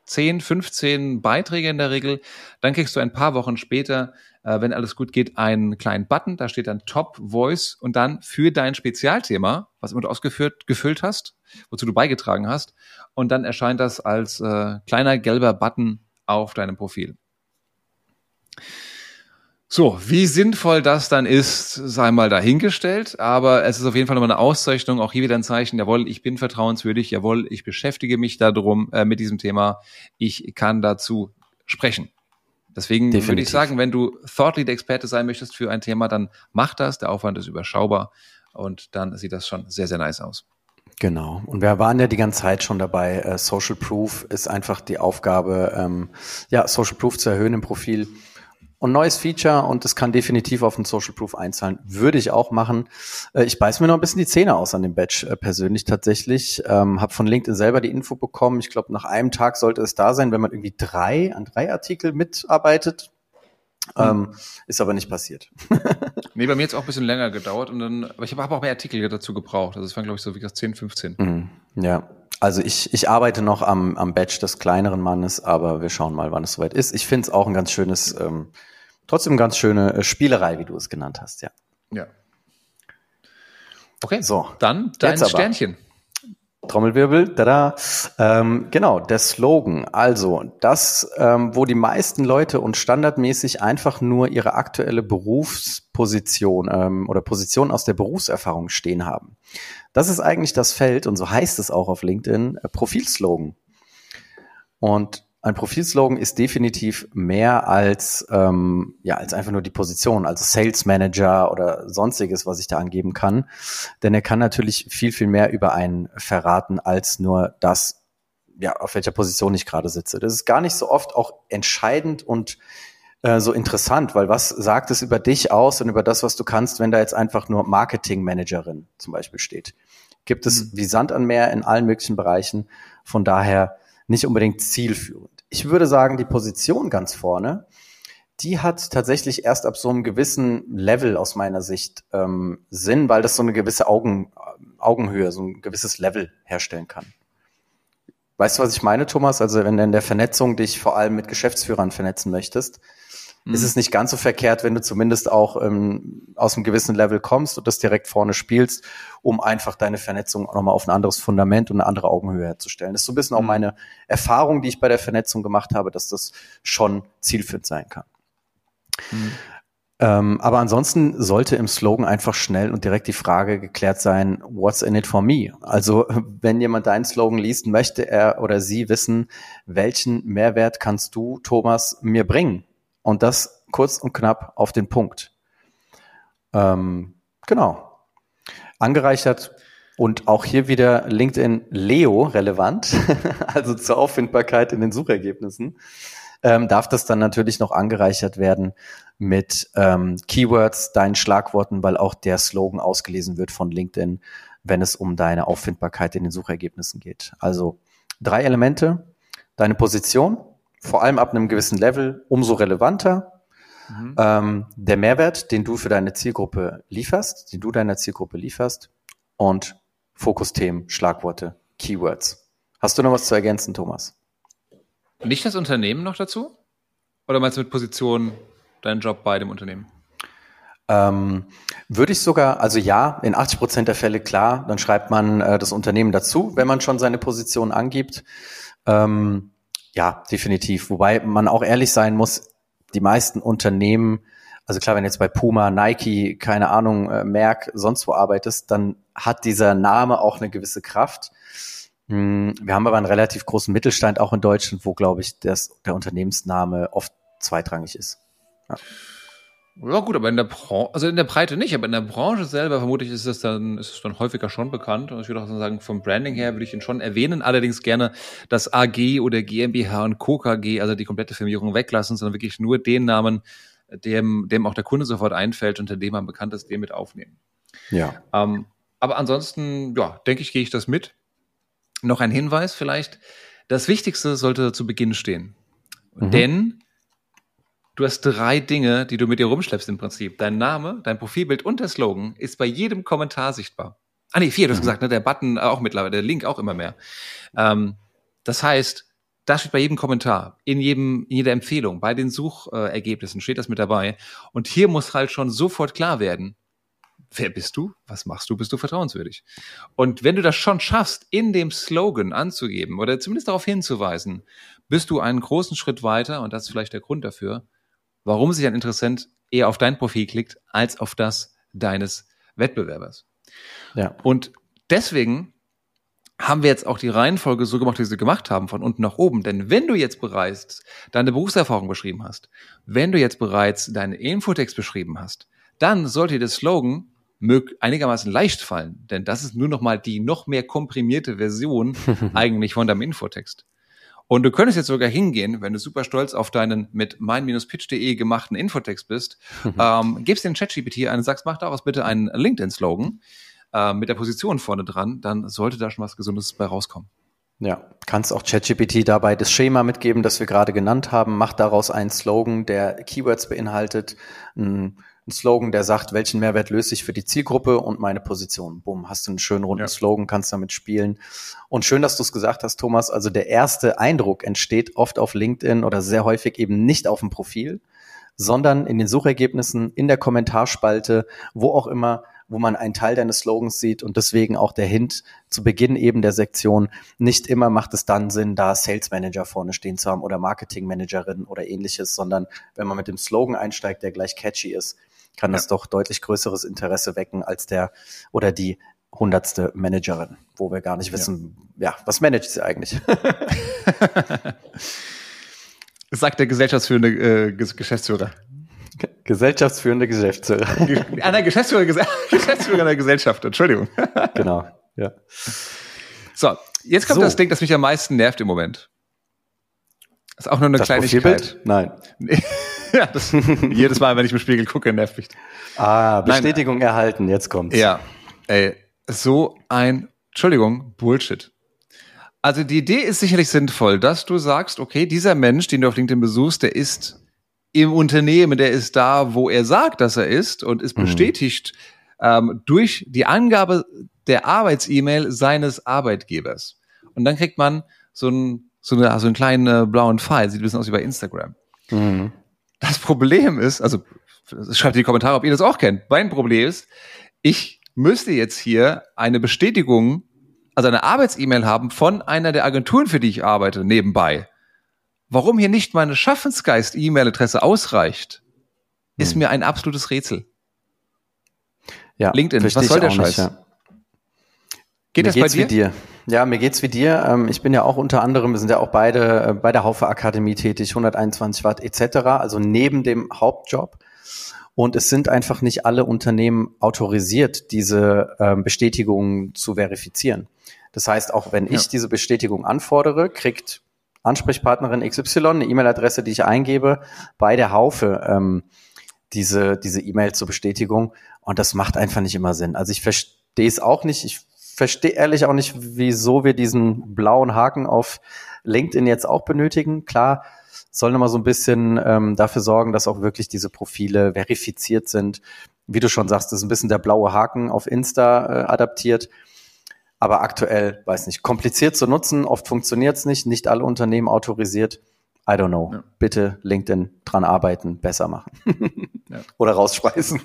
10, 15 Beiträge in der Regel, dann kriegst du ein paar Wochen später, äh, wenn alles gut geht, einen kleinen Button, da steht dann Top Voice und dann für dein Spezialthema, was immer du ausgeführt, gefüllt hast, wozu du beigetragen hast, und dann erscheint das als äh, kleiner gelber Button auf deinem Profil. So, wie sinnvoll das dann ist, sei mal dahingestellt, aber es ist auf jeden Fall nochmal eine Auszeichnung, auch hier wieder ein Zeichen, jawohl, ich bin vertrauenswürdig, jawohl, ich beschäftige mich darum, äh, mit diesem Thema, ich kann dazu sprechen. Deswegen Definitiv. würde ich sagen, wenn du Thought Lead Experte sein möchtest für ein Thema, dann mach das, der Aufwand ist überschaubar und dann sieht das schon sehr, sehr nice aus. Genau. Und wir waren ja die ganze Zeit schon dabei. Äh, Social Proof ist einfach die Aufgabe, ähm, ja, Social Proof zu erhöhen im Profil und neues Feature und es kann definitiv auf den Social Proof einzahlen. Würde ich auch machen. Äh, ich beiß mir noch ein bisschen die Zähne aus an dem Badge äh, persönlich tatsächlich. Ähm, habe von LinkedIn selber die Info bekommen. Ich glaube, nach einem Tag sollte es da sein, wenn man irgendwie drei an drei Artikel mitarbeitet. Mhm. Ähm, ist aber nicht passiert. [laughs] nee, bei mir jetzt auch ein bisschen länger gedauert und dann, aber ich habe auch mehr Artikel dazu gebraucht. Also es waren, glaube ich, so wie das 10, 15. Mhm. Ja, also ich, ich arbeite noch am, am Badge des kleineren Mannes, aber wir schauen mal, wann es soweit ist. Ich finde es auch ein ganz schönes, ähm, trotzdem ganz schöne äh, Spielerei, wie du es genannt hast, ja. Ja. Okay, so. Dann dein Sternchen. Trommelwirbel, tada. Ähm, genau, der Slogan. Also das, ähm, wo die meisten Leute und standardmäßig einfach nur ihre aktuelle Berufsposition ähm, oder Position aus der Berufserfahrung stehen haben. Das ist eigentlich das Feld, und so heißt es auch auf LinkedIn, äh, Profilslogan. Und ein Profilslogan ist definitiv mehr als, ähm, ja, als einfach nur die Position, also Sales Manager oder sonstiges, was ich da angeben kann. Denn er kann natürlich viel, viel mehr über einen verraten als nur das, ja, auf welcher Position ich gerade sitze. Das ist gar nicht so oft auch entscheidend und äh, so interessant, weil was sagt es über dich aus und über das, was du kannst, wenn da jetzt einfach nur Marketing Managerin zum Beispiel steht? Gibt es mhm. wie Sand an Meer in allen möglichen Bereichen. Von daher nicht unbedingt zielführend. Ich würde sagen, die Position ganz vorne, die hat tatsächlich erst ab so einem gewissen Level aus meiner Sicht ähm, Sinn, weil das so eine gewisse Augen, Augenhöhe, so ein gewisses Level herstellen kann. Weißt du, was ich meine, Thomas? Also wenn du in der Vernetzung dich vor allem mit Geschäftsführern vernetzen möchtest, mhm. ist es nicht ganz so verkehrt, wenn du zumindest auch ähm, aus einem gewissen Level kommst und das direkt vorne spielst, um einfach deine Vernetzung auch nochmal auf ein anderes Fundament und eine andere Augenhöhe herzustellen. Das ist so ein bisschen mhm. auch meine Erfahrung, die ich bei der Vernetzung gemacht habe, dass das schon zielführend sein kann. Mhm. Ähm, aber ansonsten sollte im Slogan einfach schnell und direkt die Frage geklärt sein, what's in it for me? Also [laughs] wenn jemand deinen Slogan liest, möchte er oder sie wissen, welchen Mehrwert kannst du, Thomas, mir bringen? Und das kurz und knapp auf den Punkt. Ähm, genau. Angereichert und auch hier wieder LinkedIn Leo relevant, [laughs] also zur Auffindbarkeit in den Suchergebnissen, ähm, darf das dann natürlich noch angereichert werden mit ähm, Keywords, deinen Schlagworten, weil auch der Slogan ausgelesen wird von LinkedIn, wenn es um deine Auffindbarkeit in den Suchergebnissen geht. Also drei Elemente, deine Position, vor allem ab einem gewissen Level umso relevanter. Mhm. Ähm, der Mehrwert, den du für deine Zielgruppe lieferst, den du deiner Zielgruppe lieferst und Fokusthemen, Schlagworte, Keywords. Hast du noch was zu ergänzen, Thomas? Nicht das Unternehmen noch dazu? Oder meinst du mit Position deinen Job bei dem Unternehmen? Ähm, würde ich sogar, also ja, in 80 Prozent der Fälle klar, dann schreibt man äh, das Unternehmen dazu, wenn man schon seine Position angibt. Ähm, ja, definitiv. Wobei man auch ehrlich sein muss, die meisten Unternehmen, also klar, wenn jetzt bei Puma, Nike, keine Ahnung, äh, Merck, sonst wo arbeitest, dann hat dieser Name auch eine gewisse Kraft. Hm, wir haben aber einen relativ großen Mittelstand auch in Deutschland, wo, glaube ich, das, der Unternehmensname oft zweitrangig ist. Ja. Ja gut, aber in der Branche, also in der Breite nicht, aber in der Branche selber vermutlich ist es dann, ist es dann häufiger schon bekannt. Und ich würde auch sagen, vom Branding her würde ich ihn schon erwähnen, allerdings gerne das AG oder GmbH und Co. KG, also die komplette Firmierung weglassen, sondern wirklich nur den Namen, dem, dem auch der Kunde sofort einfällt, unter dem man bekannt ist, den mit aufnehmen. Ja. Ähm, aber ansonsten, ja, denke ich, gehe ich das mit. Noch ein Hinweis vielleicht. Das Wichtigste sollte zu Beginn stehen. Mhm. Denn Du hast drei Dinge, die du mit dir rumschleppst im Prinzip. Dein Name, dein Profilbild und der Slogan ist bei jedem Kommentar sichtbar. Ah nee, vier, du hast mhm. gesagt, ne? Der Button auch mittlerweile, der Link auch immer mehr. Ähm, das heißt, da steht bei jedem Kommentar, in jedem, in jeder Empfehlung, bei den Suchergebnissen steht das mit dabei. Und hier muss halt schon sofort klar werden, wer bist du? Was machst du? Bist du vertrauenswürdig? Und wenn du das schon schaffst, in dem Slogan anzugeben oder zumindest darauf hinzuweisen, bist du einen großen Schritt weiter und das ist vielleicht der Grund dafür, warum sich ein Interessent eher auf dein Profil klickt als auf das deines Wettbewerbers. Ja. Und deswegen haben wir jetzt auch die Reihenfolge so gemacht, wie wir sie gemacht haben, von unten nach oben. Denn wenn du jetzt bereits deine Berufserfahrung beschrieben hast, wenn du jetzt bereits deinen Infotext beschrieben hast, dann sollte der Slogan einigermaßen leicht fallen, denn das ist nur noch mal die noch mehr komprimierte Version [laughs] eigentlich von deinem Infotext. Und du könntest jetzt sogar hingehen, wenn du super stolz auf deinen mit mein-pitch.de gemachten Infotext bist, ähm, gibst den ChatGPT ein und sagst, mach daraus bitte einen LinkedIn-Slogan äh, mit der Position vorne dran, dann sollte da schon was Gesundes bei rauskommen. Ja, kannst auch ChatGPT dabei das Schema mitgeben, das wir gerade genannt haben. Mach daraus einen Slogan, der Keywords beinhaltet, ein ein Slogan, der sagt, welchen Mehrwert löse ich für die Zielgruppe und meine Position. Bumm, hast du einen schönen runden ja. Slogan, kannst damit spielen. Und schön, dass du es gesagt hast, Thomas. Also der erste Eindruck entsteht oft auf LinkedIn oder sehr häufig eben nicht auf dem Profil, sondern in den Suchergebnissen, in der Kommentarspalte, wo auch immer, wo man einen Teil deines Slogans sieht und deswegen auch der Hint zu Beginn eben der Sektion. Nicht immer macht es dann Sinn, da Sales Manager vorne stehen zu haben oder Marketing Managerin oder ähnliches, sondern wenn man mit dem Slogan einsteigt, der gleich catchy ist, kann das doch deutlich größeres Interesse wecken als der oder die hundertste Managerin, wo wir gar nicht wissen, ja, ja was managt sie eigentlich? [laughs] sagt der gesellschaftsführende äh, Geschäftsführer. Gesellschaftsführende Geschäftsführer. Einer Geschäftsführer, [laughs] Geschäftsführer einer Gesellschaft, Entschuldigung. [laughs] genau, ja. So, jetzt kommt so. das Ding, das mich am meisten nervt im Moment. Das ist auch nur eine das Kleinigkeit. Nein. [laughs] ja, das, jedes Mal, wenn ich im Spiegel gucke, nervt mich. Ah, Bestätigung Nein. erhalten, jetzt kommt's. Ja, ey, so ein, Entschuldigung, Bullshit. Also die Idee ist sicherlich sinnvoll, dass du sagst, okay, dieser Mensch, den du auf LinkedIn besuchst, der ist im Unternehmen, der ist da, wo er sagt, dass er ist und ist mhm. bestätigt ähm, durch die Angabe der Arbeits-E-Mail seines Arbeitgebers. Und dann kriegt man so einen, so, eine, so einen kleinen äh, blauen Pfeil, sieht ein bisschen aus wie bei Instagram. Mhm. Das Problem ist, also schreibt in die Kommentare, ob ihr das auch kennt. Mein Problem ist, ich müsste jetzt hier eine Bestätigung, also eine Arbeits-E-Mail haben von einer der Agenturen, für die ich arbeite, nebenbei. Warum hier nicht meine Schaffensgeist-E-Mail-Adresse ausreicht, ist hm. mir ein absolutes Rätsel. Ja, LinkedIn, was soll der Scheiß? Nicht, ja. Geht mir das bei dir? Ja, mir geht's wie dir. Ähm, ich bin ja auch unter anderem, wir sind ja auch beide äh, bei der Haufe Akademie tätig, 121 Watt etc., also neben dem Hauptjob. Und es sind einfach nicht alle Unternehmen autorisiert, diese ähm, Bestätigungen zu verifizieren. Das heißt, auch wenn ich diese Bestätigung anfordere, kriegt Ansprechpartnerin XY eine E-Mail-Adresse, die ich eingebe, bei der Haufe ähm, diese diese E-Mail zur Bestätigung. Und das macht einfach nicht immer Sinn. Also ich verstehe es auch nicht. Ich verstehe ehrlich auch nicht, wieso wir diesen blauen Haken auf LinkedIn jetzt auch benötigen. Klar, soll nochmal so ein bisschen ähm, dafür sorgen, dass auch wirklich diese Profile verifiziert sind. Wie du schon sagst, ist ein bisschen der blaue Haken auf Insta äh, adaptiert. Aber aktuell, weiß nicht, kompliziert zu nutzen, oft funktioniert es nicht, nicht alle Unternehmen autorisiert. I don't know. Ja. Bitte LinkedIn dran arbeiten, besser machen. ja. [laughs] Oder rausschmeißen.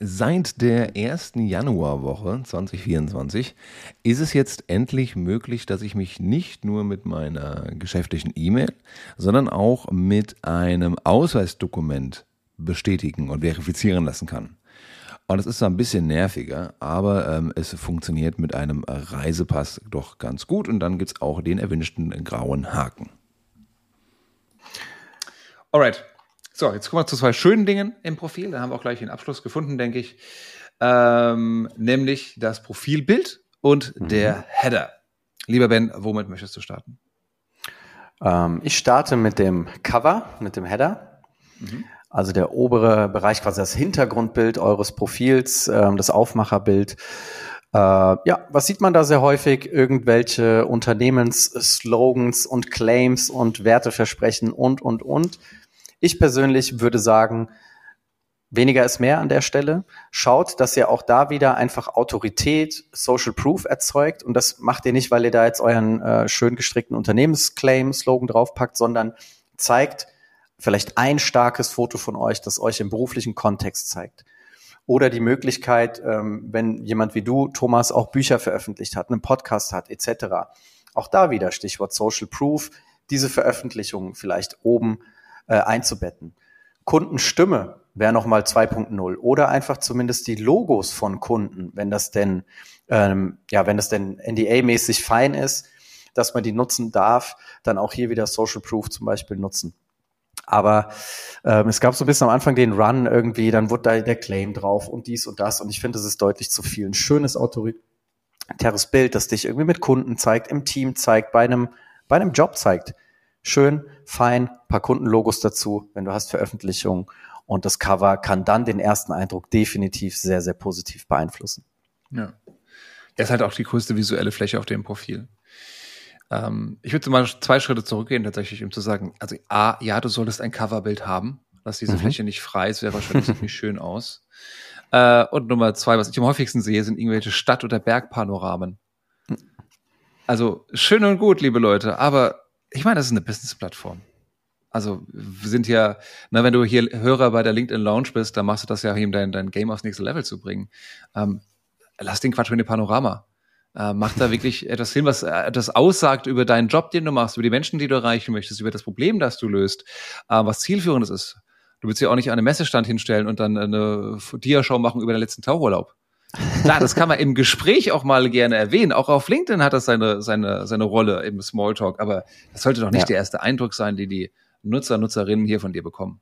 Seit der ersten Januarwoche 2024 ist es jetzt endlich möglich, dass ich mich nicht nur mit meiner geschäftlichen E-Mail, sondern auch mit einem Ausweisdokument bestätigen und verifizieren lassen kann. Und es ist ein bisschen nerviger, aber ähm, es funktioniert mit einem Reisepass doch ganz gut und dann gibt's auch den erwünschten grauen Haken. Alright, so, jetzt kommen wir zu zwei schönen Dingen im Profil. Da haben wir auch gleich den Abschluss gefunden, denke ich. Ähm, nämlich das Profilbild und mhm. der Header. Lieber Ben, womit möchtest du starten? Ähm, ich starte mit dem Cover, mit dem Header. Mhm. Also der obere Bereich, quasi das Hintergrundbild eures Profils, ähm, das Aufmacherbild. Äh, ja, was sieht man da sehr häufig? Irgendwelche Unternehmensslogans und Claims und Werteversprechen und, und, und Ich persönlich würde sagen, weniger ist mehr an der Stelle. Schaut, dass ihr auch da wieder einfach Autorität, Social Proof erzeugt. Und das macht ihr nicht, weil ihr da jetzt euren äh, schön gestrickten Unternehmensclaim, Slogan draufpackt, sondern zeigt vielleicht ein starkes Foto von euch, das euch im beruflichen Kontext zeigt. Oder die Möglichkeit, ähm, wenn jemand wie du, Thomas, auch Bücher veröffentlicht hat, einen Podcast hat, etc. Auch da wieder Stichwort Social Proof, diese Veröffentlichungen vielleicht oben äh, einzubetten. Kundenstimme wäre nochmal 2.0 oder einfach zumindest die Logos von Kunden, wenn das denn, ähm, ja, wenn das denn NDA-mäßig fein ist, dass man die nutzen darf, dann auch hier wieder Social Proof zum Beispiel nutzen. Aber ähm, es gab so ein bisschen am Anfang den Run irgendwie, dann wurde da der Claim drauf und dies und das. Und ich finde, das ist deutlich zu viel. Ein schönes autoritäres Bild, das dich irgendwie mit Kunden zeigt, im Team zeigt, bei einem, bei einem Job zeigt. Schön, fein, paar Kundenlogos dazu, wenn du hast Veröffentlichungen. Und das Cover kann dann den ersten Eindruck definitiv sehr, sehr positiv beeinflussen. Ja. Er ist halt auch die größte visuelle Fläche auf dem Profil. Ähm, ich würde mal zwei Schritte zurückgehen, tatsächlich, um zu sagen, also A, ja, du solltest ein Coverbild haben. Lass diese mhm. Fläche nicht frei, es wäre wahrscheinlich ziemlich schön aus. Äh, und Nummer zwei, was ich am häufigsten sehe, sind irgendwelche Stadt- oder Bergpanoramen. Also schön und gut, liebe Leute, aber ich meine, das ist eine Business-Plattform. Also wir sind ja, na, wenn du hier Hörer bei der LinkedIn Lounge bist, dann machst du das ja, um dein, dein Game aufs nächste Level zu bringen. Ähm, lass den Quatsch mit dem Panorama. Äh, mach da wirklich [laughs] etwas hin, was äh, etwas aussagt über deinen Job, den du machst, über die Menschen, die du erreichen möchtest, über das Problem, das du löst, äh, was zielführendes ist. Du willst ja auch nicht an einem Messestand hinstellen und dann eine Diashow machen über den letzten Tauchurlaub. Klar, das kann man im Gespräch auch mal gerne erwähnen. Auch auf LinkedIn hat das seine, seine, seine Rolle im Smalltalk. Aber das sollte doch nicht ja. der erste Eindruck sein, den die Nutzer, Nutzerinnen hier von dir bekommen.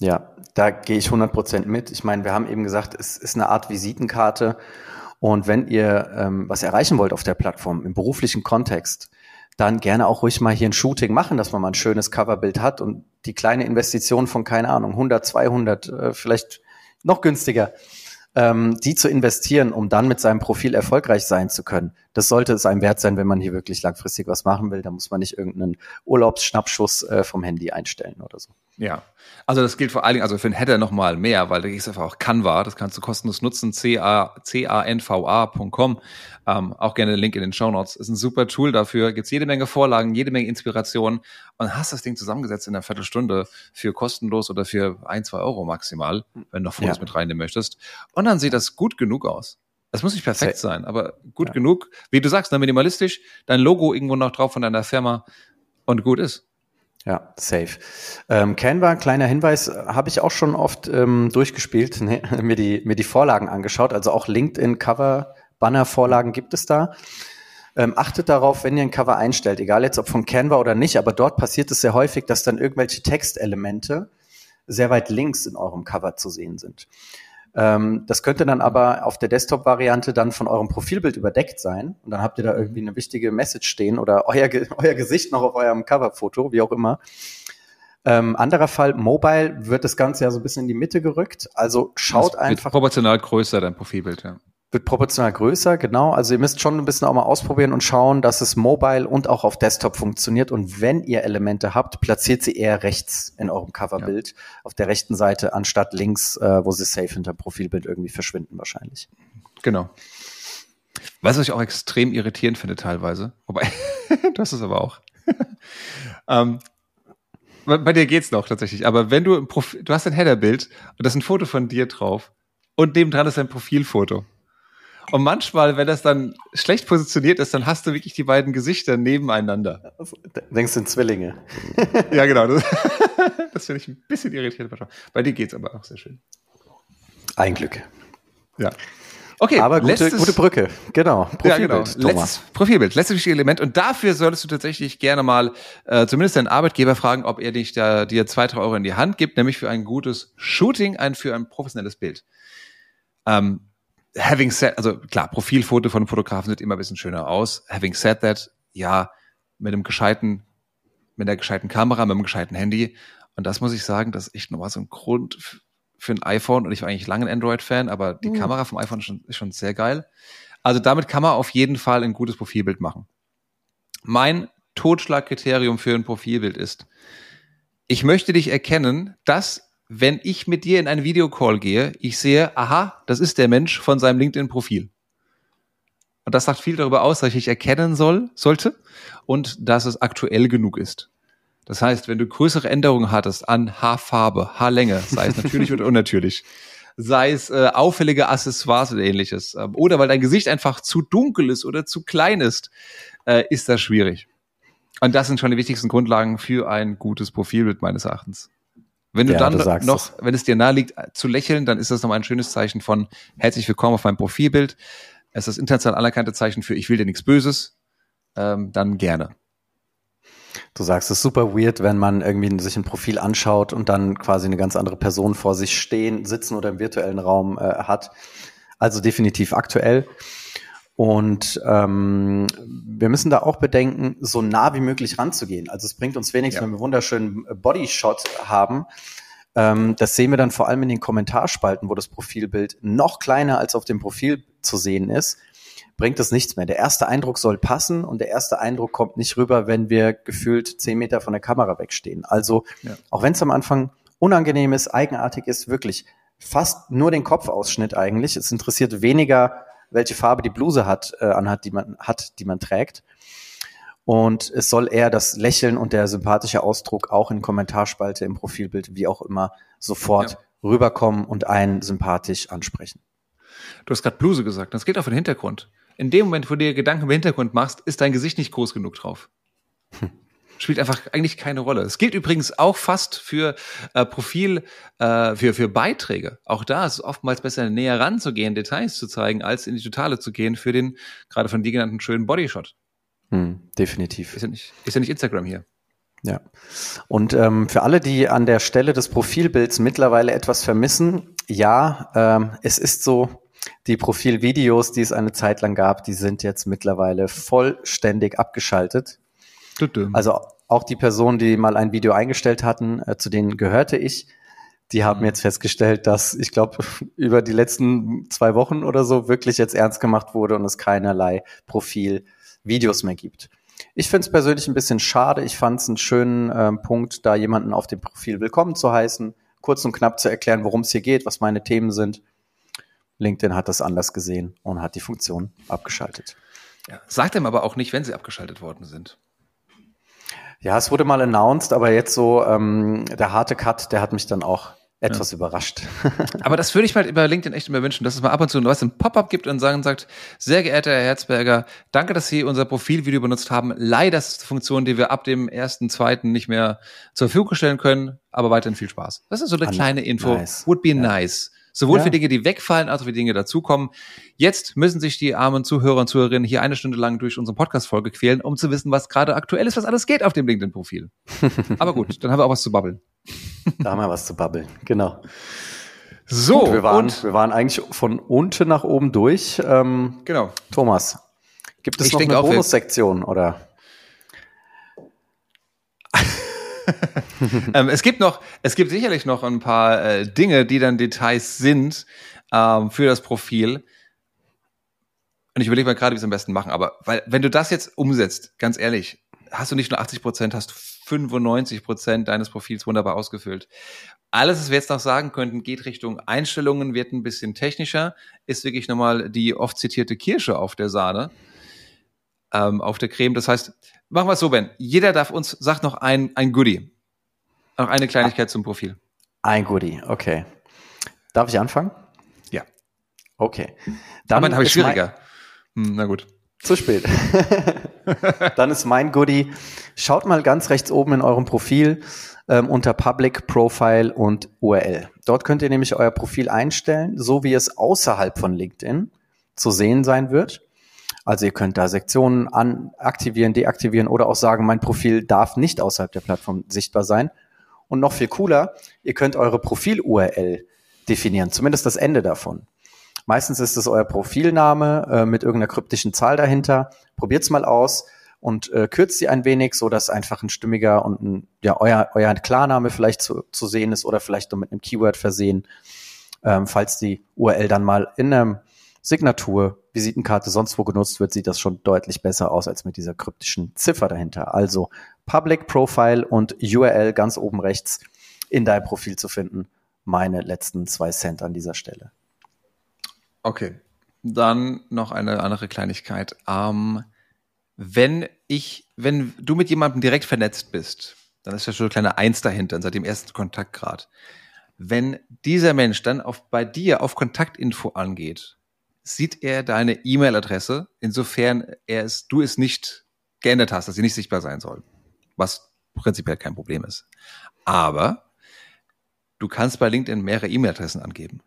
Ja, da gehe ich 100% mit. Ich meine, wir haben eben gesagt, es ist eine Art Visitenkarte und wenn ihr ähm, was erreichen wollt auf der Plattform im beruflichen Kontext, dann gerne auch ruhig mal hier ein Shooting machen, dass man mal ein schönes Coverbild hat und die kleine Investition von, keine Ahnung, 100, 200, äh, vielleicht noch günstiger, ähm, die zu investieren, um dann mit seinem Profil erfolgreich sein zu können. Das sollte es einem wert sein, wenn man hier wirklich langfristig was machen will. Da muss man nicht irgendeinen Urlaubsschnappschuss äh, vom Handy einstellen oder so. Ja, also das gilt vor allen Dingen, also für den Header nochmal mehr, weil da ist einfach auch Canva, das kannst du kostenlos nutzen, c-a-n-v-a.com. Ähm, auch gerne den Link in den Show Notes. Ist ein super Tool dafür, gibt's jede Menge Vorlagen, jede Menge Inspiration und hast das Ding zusammengesetzt in einer Viertelstunde für kostenlos oder für ein, zwei Euro maximal, wenn du noch Fotos ja. mit reinnehmen möchtest. Und dann sieht das gut genug aus. Das muss nicht perfekt sein, aber gut ja. genug. Wie du sagst, dann minimalistisch, dein Logo irgendwo noch drauf von deiner Firma und gut ist. Ja, safe. Ähm, Canva, kleiner Hinweis, habe ich auch schon oft ähm, durchgespielt, [laughs] ne, mir, die, mir die Vorlagen angeschaut. Also auch LinkedIn Cover, Banner-Vorlagen gibt es da. Ähm, achtet darauf, wenn ihr ein Cover einstellt, egal jetzt ob von Canva oder nicht, aber dort passiert es sehr häufig, dass dann irgendwelche Textelemente sehr weit links in eurem Cover zu sehen sind. Ähm, das könnte dann aber auf der Desktop-Variante dann von eurem Profilbild überdeckt sein. Und dann habt ihr da irgendwie eine wichtige Message stehen oder euer, [laughs] euer Gesicht noch auf eurem Coverfoto, wie auch immer. Ähm, anderer Fall, Mobile wird das Ganze ja so ein bisschen in die Mitte gerückt. Also schaut das einfach. Proportional größer dein Profilbild, ja wird proportional größer, genau. Also ihr müsst schon ein bisschen auch mal ausprobieren und schauen, dass es mobile und auch auf Desktop funktioniert. Und wenn ihr Elemente habt, platziert sie eher rechts in eurem Coverbild, ja. auf der rechten Seite, anstatt links, äh, wo sie safe hinter Profilbild irgendwie verschwinden wahrscheinlich. Genau. Was ich auch extrem irritierend finde teilweise? Wobei, du hast es aber auch. [laughs] ähm, bei dir geht's noch tatsächlich, aber wenn du ein Profil, du hast ein Headerbild und da ist ein Foto von dir drauf und nebendran ist ein Profilfoto und manchmal, wenn das dann schlecht positioniert ist, dann hast du wirklich die beiden Gesichter nebeneinander. Denkst du in Zwillinge? [laughs] ja, genau. Das, [laughs] das finde ich ein bisschen irritierend. Bei dir geht's aber auch sehr schön. Ein Glück. Ja. Okay, aber gute, letztes, gute Brücke, genau. Profilbild, ja, genau. Letztes Profilbild, letztes wichtige Element. Und dafür solltest du tatsächlich gerne mal äh, zumindest deinen Arbeitgeber fragen, ob er dich da dir zwei, drei Euro in die Hand gibt, nämlich für ein gutes Shooting, ein für ein professionelles Bild. Ähm, having said, also klar, Profilfoto von Fotografen sieht immer ein bisschen schöner aus. Having said that, ja, mit einem gescheiten, mit einer gescheiten Kamera, mit einem gescheiten Handy. Und das muss ich sagen, das ist echt nochmal so ein Grund für ein iPhone. Und ich war eigentlich lange ein Android-Fan, aber die mhm. Kamera vom iPhone ist schon, ist schon sehr geil. Also damit kann man auf jeden Fall ein gutes Profilbild machen. Mein Totschlagkriterium für ein Profilbild ist, ich möchte dich erkennen, dass, wenn ich mit dir in einen Videocall gehe, ich sehe, aha, das ist der Mensch von seinem LinkedIn-Profil. Und das sagt viel darüber aus, dass ich dich erkennen soll, sollte und dass es aktuell genug ist. Das heißt, wenn du größere Änderungen hattest an Haarfarbe, Haarlänge, sei es natürlich oder [laughs] unnatürlich, sei es äh, auffällige Accessoires oder ähnliches, äh, oder weil dein Gesicht einfach zu dunkel ist oder zu klein ist, äh, ist das schwierig. Und das sind schon die wichtigsten Grundlagen für ein gutes Profilbild meines Erachtens. Wenn du ja, dann du noch, das. wenn es dir nahe liegt, zu lächeln, dann ist das nochmal ein schönes Zeichen von herzlich willkommen auf meinem Profilbild. Es ist das international anerkannte Zeichen für ich will dir nichts Böses. Ähm, dann gerne. Du sagst, es ist super weird, wenn man irgendwie sich ein Profil anschaut und dann quasi eine ganz andere Person vor sich stehen, sitzen oder im virtuellen Raum äh, hat. Also definitiv aktuell. Und ähm, wir müssen da auch bedenken, so nah wie möglich ranzugehen. Also es bringt uns wenig, ja. wenn wir wunderschönen Bodyshot haben. Ähm, das sehen wir dann vor allem in den Kommentarspalten, wo das Profilbild noch kleiner als auf dem Profil zu sehen ist bringt es nichts mehr. Der erste Eindruck soll passen und der erste Eindruck kommt nicht rüber, wenn wir gefühlt zehn Meter von der Kamera wegstehen. Also, ja. auch wenn es am Anfang unangenehm ist, eigenartig ist, wirklich fast nur den Kopfausschnitt eigentlich. Es interessiert weniger, welche Farbe die Bluse hat, äh, anhat, die man hat, die man trägt. Und es soll eher das Lächeln und der sympathische Ausdruck auch in Kommentarspalte, im Profilbild, wie auch immer, sofort ja. rüberkommen und einen sympathisch ansprechen. Du hast gerade Bluse gesagt, das geht auf den Hintergrund in dem Moment, wo du dir Gedanken im Hintergrund machst, ist dein Gesicht nicht groß genug drauf. Hm. [laughs] Spielt einfach eigentlich keine Rolle. Es gilt übrigens auch fast für äh, Profil, äh, für, für Beiträge. Auch da ist es oftmals besser, näher ranzugehen, Details zu zeigen, als in die Totale zu gehen für den, gerade von dir genannten schönen Bodyshot. Hm, definitiv. Ist ja, nicht, ist ja nicht Instagram hier. Ja. Und ähm, für alle, die an der Stelle des Profilbilds mittlerweile etwas vermissen, ja, ähm, es ist so, die Profilvideos, die es eine Zeit lang gab, die sind jetzt mittlerweile vollständig abgeschaltet. Also auch die Personen, die mal ein Video eingestellt hatten, äh, zu denen gehörte ich, die haben jetzt festgestellt, dass ich glaube, [laughs] über die letzten zwei Wochen oder so wirklich jetzt ernst gemacht wurde und es keinerlei Profilvideos mehr gibt. Ich finde es persönlich ein bisschen schade. Ich fand es einen schönen äh, Punkt, da jemanden auf dem Profil willkommen zu heißen, kurz und knapp zu erklären, worum es hier geht, was meine Themen sind. LinkedIn hat das anders gesehen und hat die Funktion abgeschaltet. Ja, sagt ihm aber auch nicht, wenn sie abgeschaltet worden sind. Ja, es wurde mal announced, aber jetzt so ähm, der harte Cut, der hat mich dann auch etwas ja. überrascht. [laughs] Aber das würde ich mal über LinkedIn echt immer wünschen, dass es mal ab und zu was ein Pop-up gibt und sagen sagt, sehr geehrter Herr Herzberger, danke, dass Sie unser Profilvideo benutzt haben. Leider ist es eine Funktion, die wir ab dem ersten, zweiten nicht mehr zur Verfügung stellen können, aber weiterhin viel Spaß. Das ist so eine An kleine Info. Nice. Would be ja. nice. Sowohl ja. für Dinge, die wegfallen, als auch für Dinge, die dazukommen. Jetzt müssen sich die armen Zuhörer und Zuhörerinnen hier eine Stunde lang durch unsere Podcast-Folge quälen, um zu wissen, was gerade aktuell ist, was alles geht auf dem LinkedIn-Profil. [laughs] Aber gut, dann haben wir auch was zu babbeln. da haben wir was zu babbeln, genau. So, Gut, wir, waren, und wir waren eigentlich von unten nach oben durch. Ähm, genau. Thomas, gibt es ich noch eine Bonussektion oder? [laughs] ähm, es gibt noch, es gibt sicherlich noch ein paar äh, Dinge, die dann Details sind ähm, für das Profil. Und ich überlege mal gerade, wie es am besten machen. Aber weil, wenn du das jetzt umsetzt, ganz ehrlich, hast du nicht nur 80 Prozent, hast du 95 Prozent deines Profils wunderbar ausgefüllt. Alles, was wir jetzt noch sagen könnten, geht Richtung Einstellungen, wird ein bisschen technischer, ist wirklich nochmal die oft zitierte Kirsche auf der Sahne, ähm, auf der Creme. Das heißt, Machen wir es so, Ben. Jeder darf uns, sagt noch ein, ein Goodie. Noch eine Kleinigkeit zum Profil. Ein Goodie, okay. Darf ich anfangen? Ja. Okay. Dann habe ich schwieriger. Hm, na gut. Zu spät. [laughs] Dann ist mein Goodie. Schaut mal ganz rechts oben in eurem Profil ähm, unter Public, Profile und URL. Dort könnt ihr nämlich euer Profil einstellen, so wie es außerhalb von LinkedIn zu sehen sein wird. Also ihr könnt da Sektionen an, aktivieren, deaktivieren oder auch sagen, mein Profil darf nicht außerhalb der Plattform sichtbar sein. Und noch viel cooler, ihr könnt eure Profil-URL definieren, zumindest das Ende davon. Meistens ist es euer Profilname äh, mit irgendeiner kryptischen Zahl dahinter. Probiert's mal aus und äh, kürzt sie ein wenig, so dass einfach ein stimmiger und ein, ja, euer, euer Klarname vielleicht zu, zu sehen ist oder vielleicht nur mit einem Keyword versehen, ähm, falls die URL dann mal in einem Signatur, Visitenkarte sonst wo genutzt wird, sieht das schon deutlich besser aus als mit dieser kryptischen Ziffer dahinter. Also Public Profile und URL ganz oben rechts in deinem Profil zu finden. Meine letzten zwei Cent an dieser Stelle. Okay. Dann noch eine andere Kleinigkeit. Ähm, wenn ich, wenn du mit jemandem direkt vernetzt bist, dann ist ja schon eine kleine Eins dahinter, seit dem ersten Kontaktgrad. Wenn dieser Mensch dann auf, bei dir auf Kontaktinfo angeht, sieht er deine E-Mail-Adresse, insofern er es, du es nicht geändert hast, dass sie nicht sichtbar sein soll. Was prinzipiell kein Problem ist. Aber du kannst bei LinkedIn mehrere E-Mail-Adressen angeben.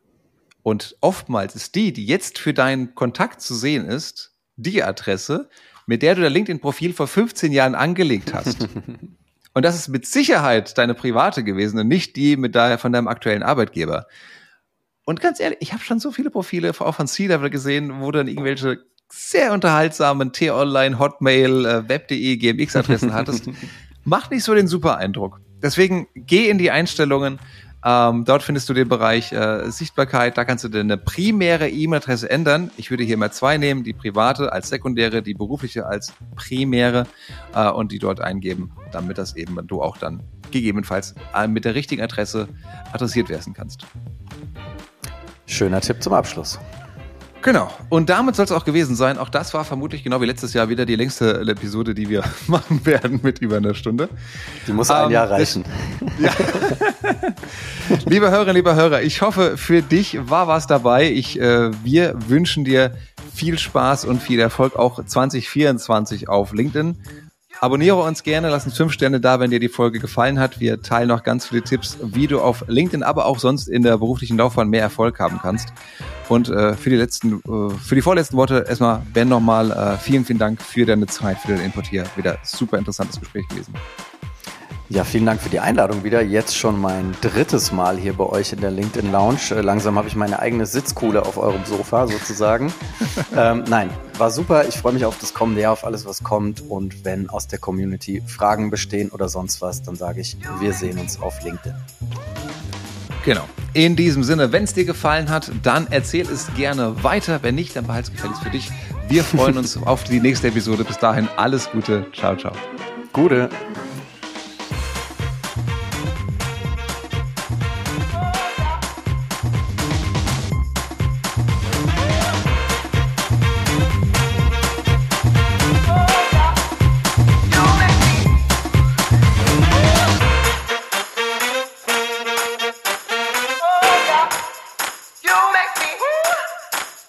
Und oftmals ist die, die jetzt für deinen Kontakt zu sehen ist, die Adresse, mit der du dein LinkedIn-Profil vor 15 Jahren angelegt hast. [laughs] und das ist mit Sicherheit deine private gewesen und nicht die mit daher von deinem aktuellen Arbeitgeber. Und ganz ehrlich, ich habe schon so viele Profile auch von C-Level gesehen, wo dann irgendwelche sehr unterhaltsamen T-Online, Hotmail, äh, Web.de, GMX-Adressen hattest. [laughs] Macht nicht so den super Eindruck. Deswegen geh in die Einstellungen. Ähm, dort findest du den Bereich äh, Sichtbarkeit. Da kannst du deine primäre E-Mail-Adresse ändern. Ich würde hier mal zwei nehmen, die private als sekundäre, die berufliche als primäre äh, und die dort eingeben, damit das eben du auch dann gegebenenfalls äh, mit der richtigen Adresse adressiert werden kannst. Schöner Tipp zum Abschluss. Genau. Und damit soll es auch gewesen sein. Auch das war vermutlich genau wie letztes Jahr wieder die längste Episode, die wir [laughs] machen werden mit über einer Stunde. Die muss ein ähm, Jahr reichen. [laughs] Ja. [laughs] liebe Hörer, lieber Hörer, ich hoffe, für dich war was dabei. Ich, äh, wir wünschen dir viel Spaß und viel Erfolg auch 2024 auf LinkedIn. Abonniere uns gerne, lass uns fünf Sterne da, wenn dir die Folge gefallen hat. Wir teilen noch ganz viele Tipps, wie du auf LinkedIn, aber auch sonst in der beruflichen Laufbahn mehr Erfolg haben kannst. Und äh, für die letzten, äh, für die vorletzten Worte erstmal Ben nochmal äh, vielen, vielen Dank für deine Zeit, für den Input hier. Wieder super interessantes Gespräch gewesen. Ja, vielen Dank für die Einladung wieder. Jetzt schon mein drittes Mal hier bei euch in der LinkedIn Lounge. Äh, langsam habe ich meine eigene Sitzkuhle auf eurem Sofa sozusagen. [laughs] ähm, nein, war super. Ich freue mich auf das kommende Jahr, auf alles, was kommt. Und wenn aus der Community Fragen bestehen oder sonst was, dann sage ich, wir sehen uns auf LinkedIn. Genau. In diesem Sinne, wenn es dir gefallen hat, dann erzähl es gerne weiter. Wenn nicht, dann behalte es gefälligst für dich. Wir freuen [laughs] uns auf die nächste Episode. Bis dahin alles Gute. Ciao, ciao. Gute.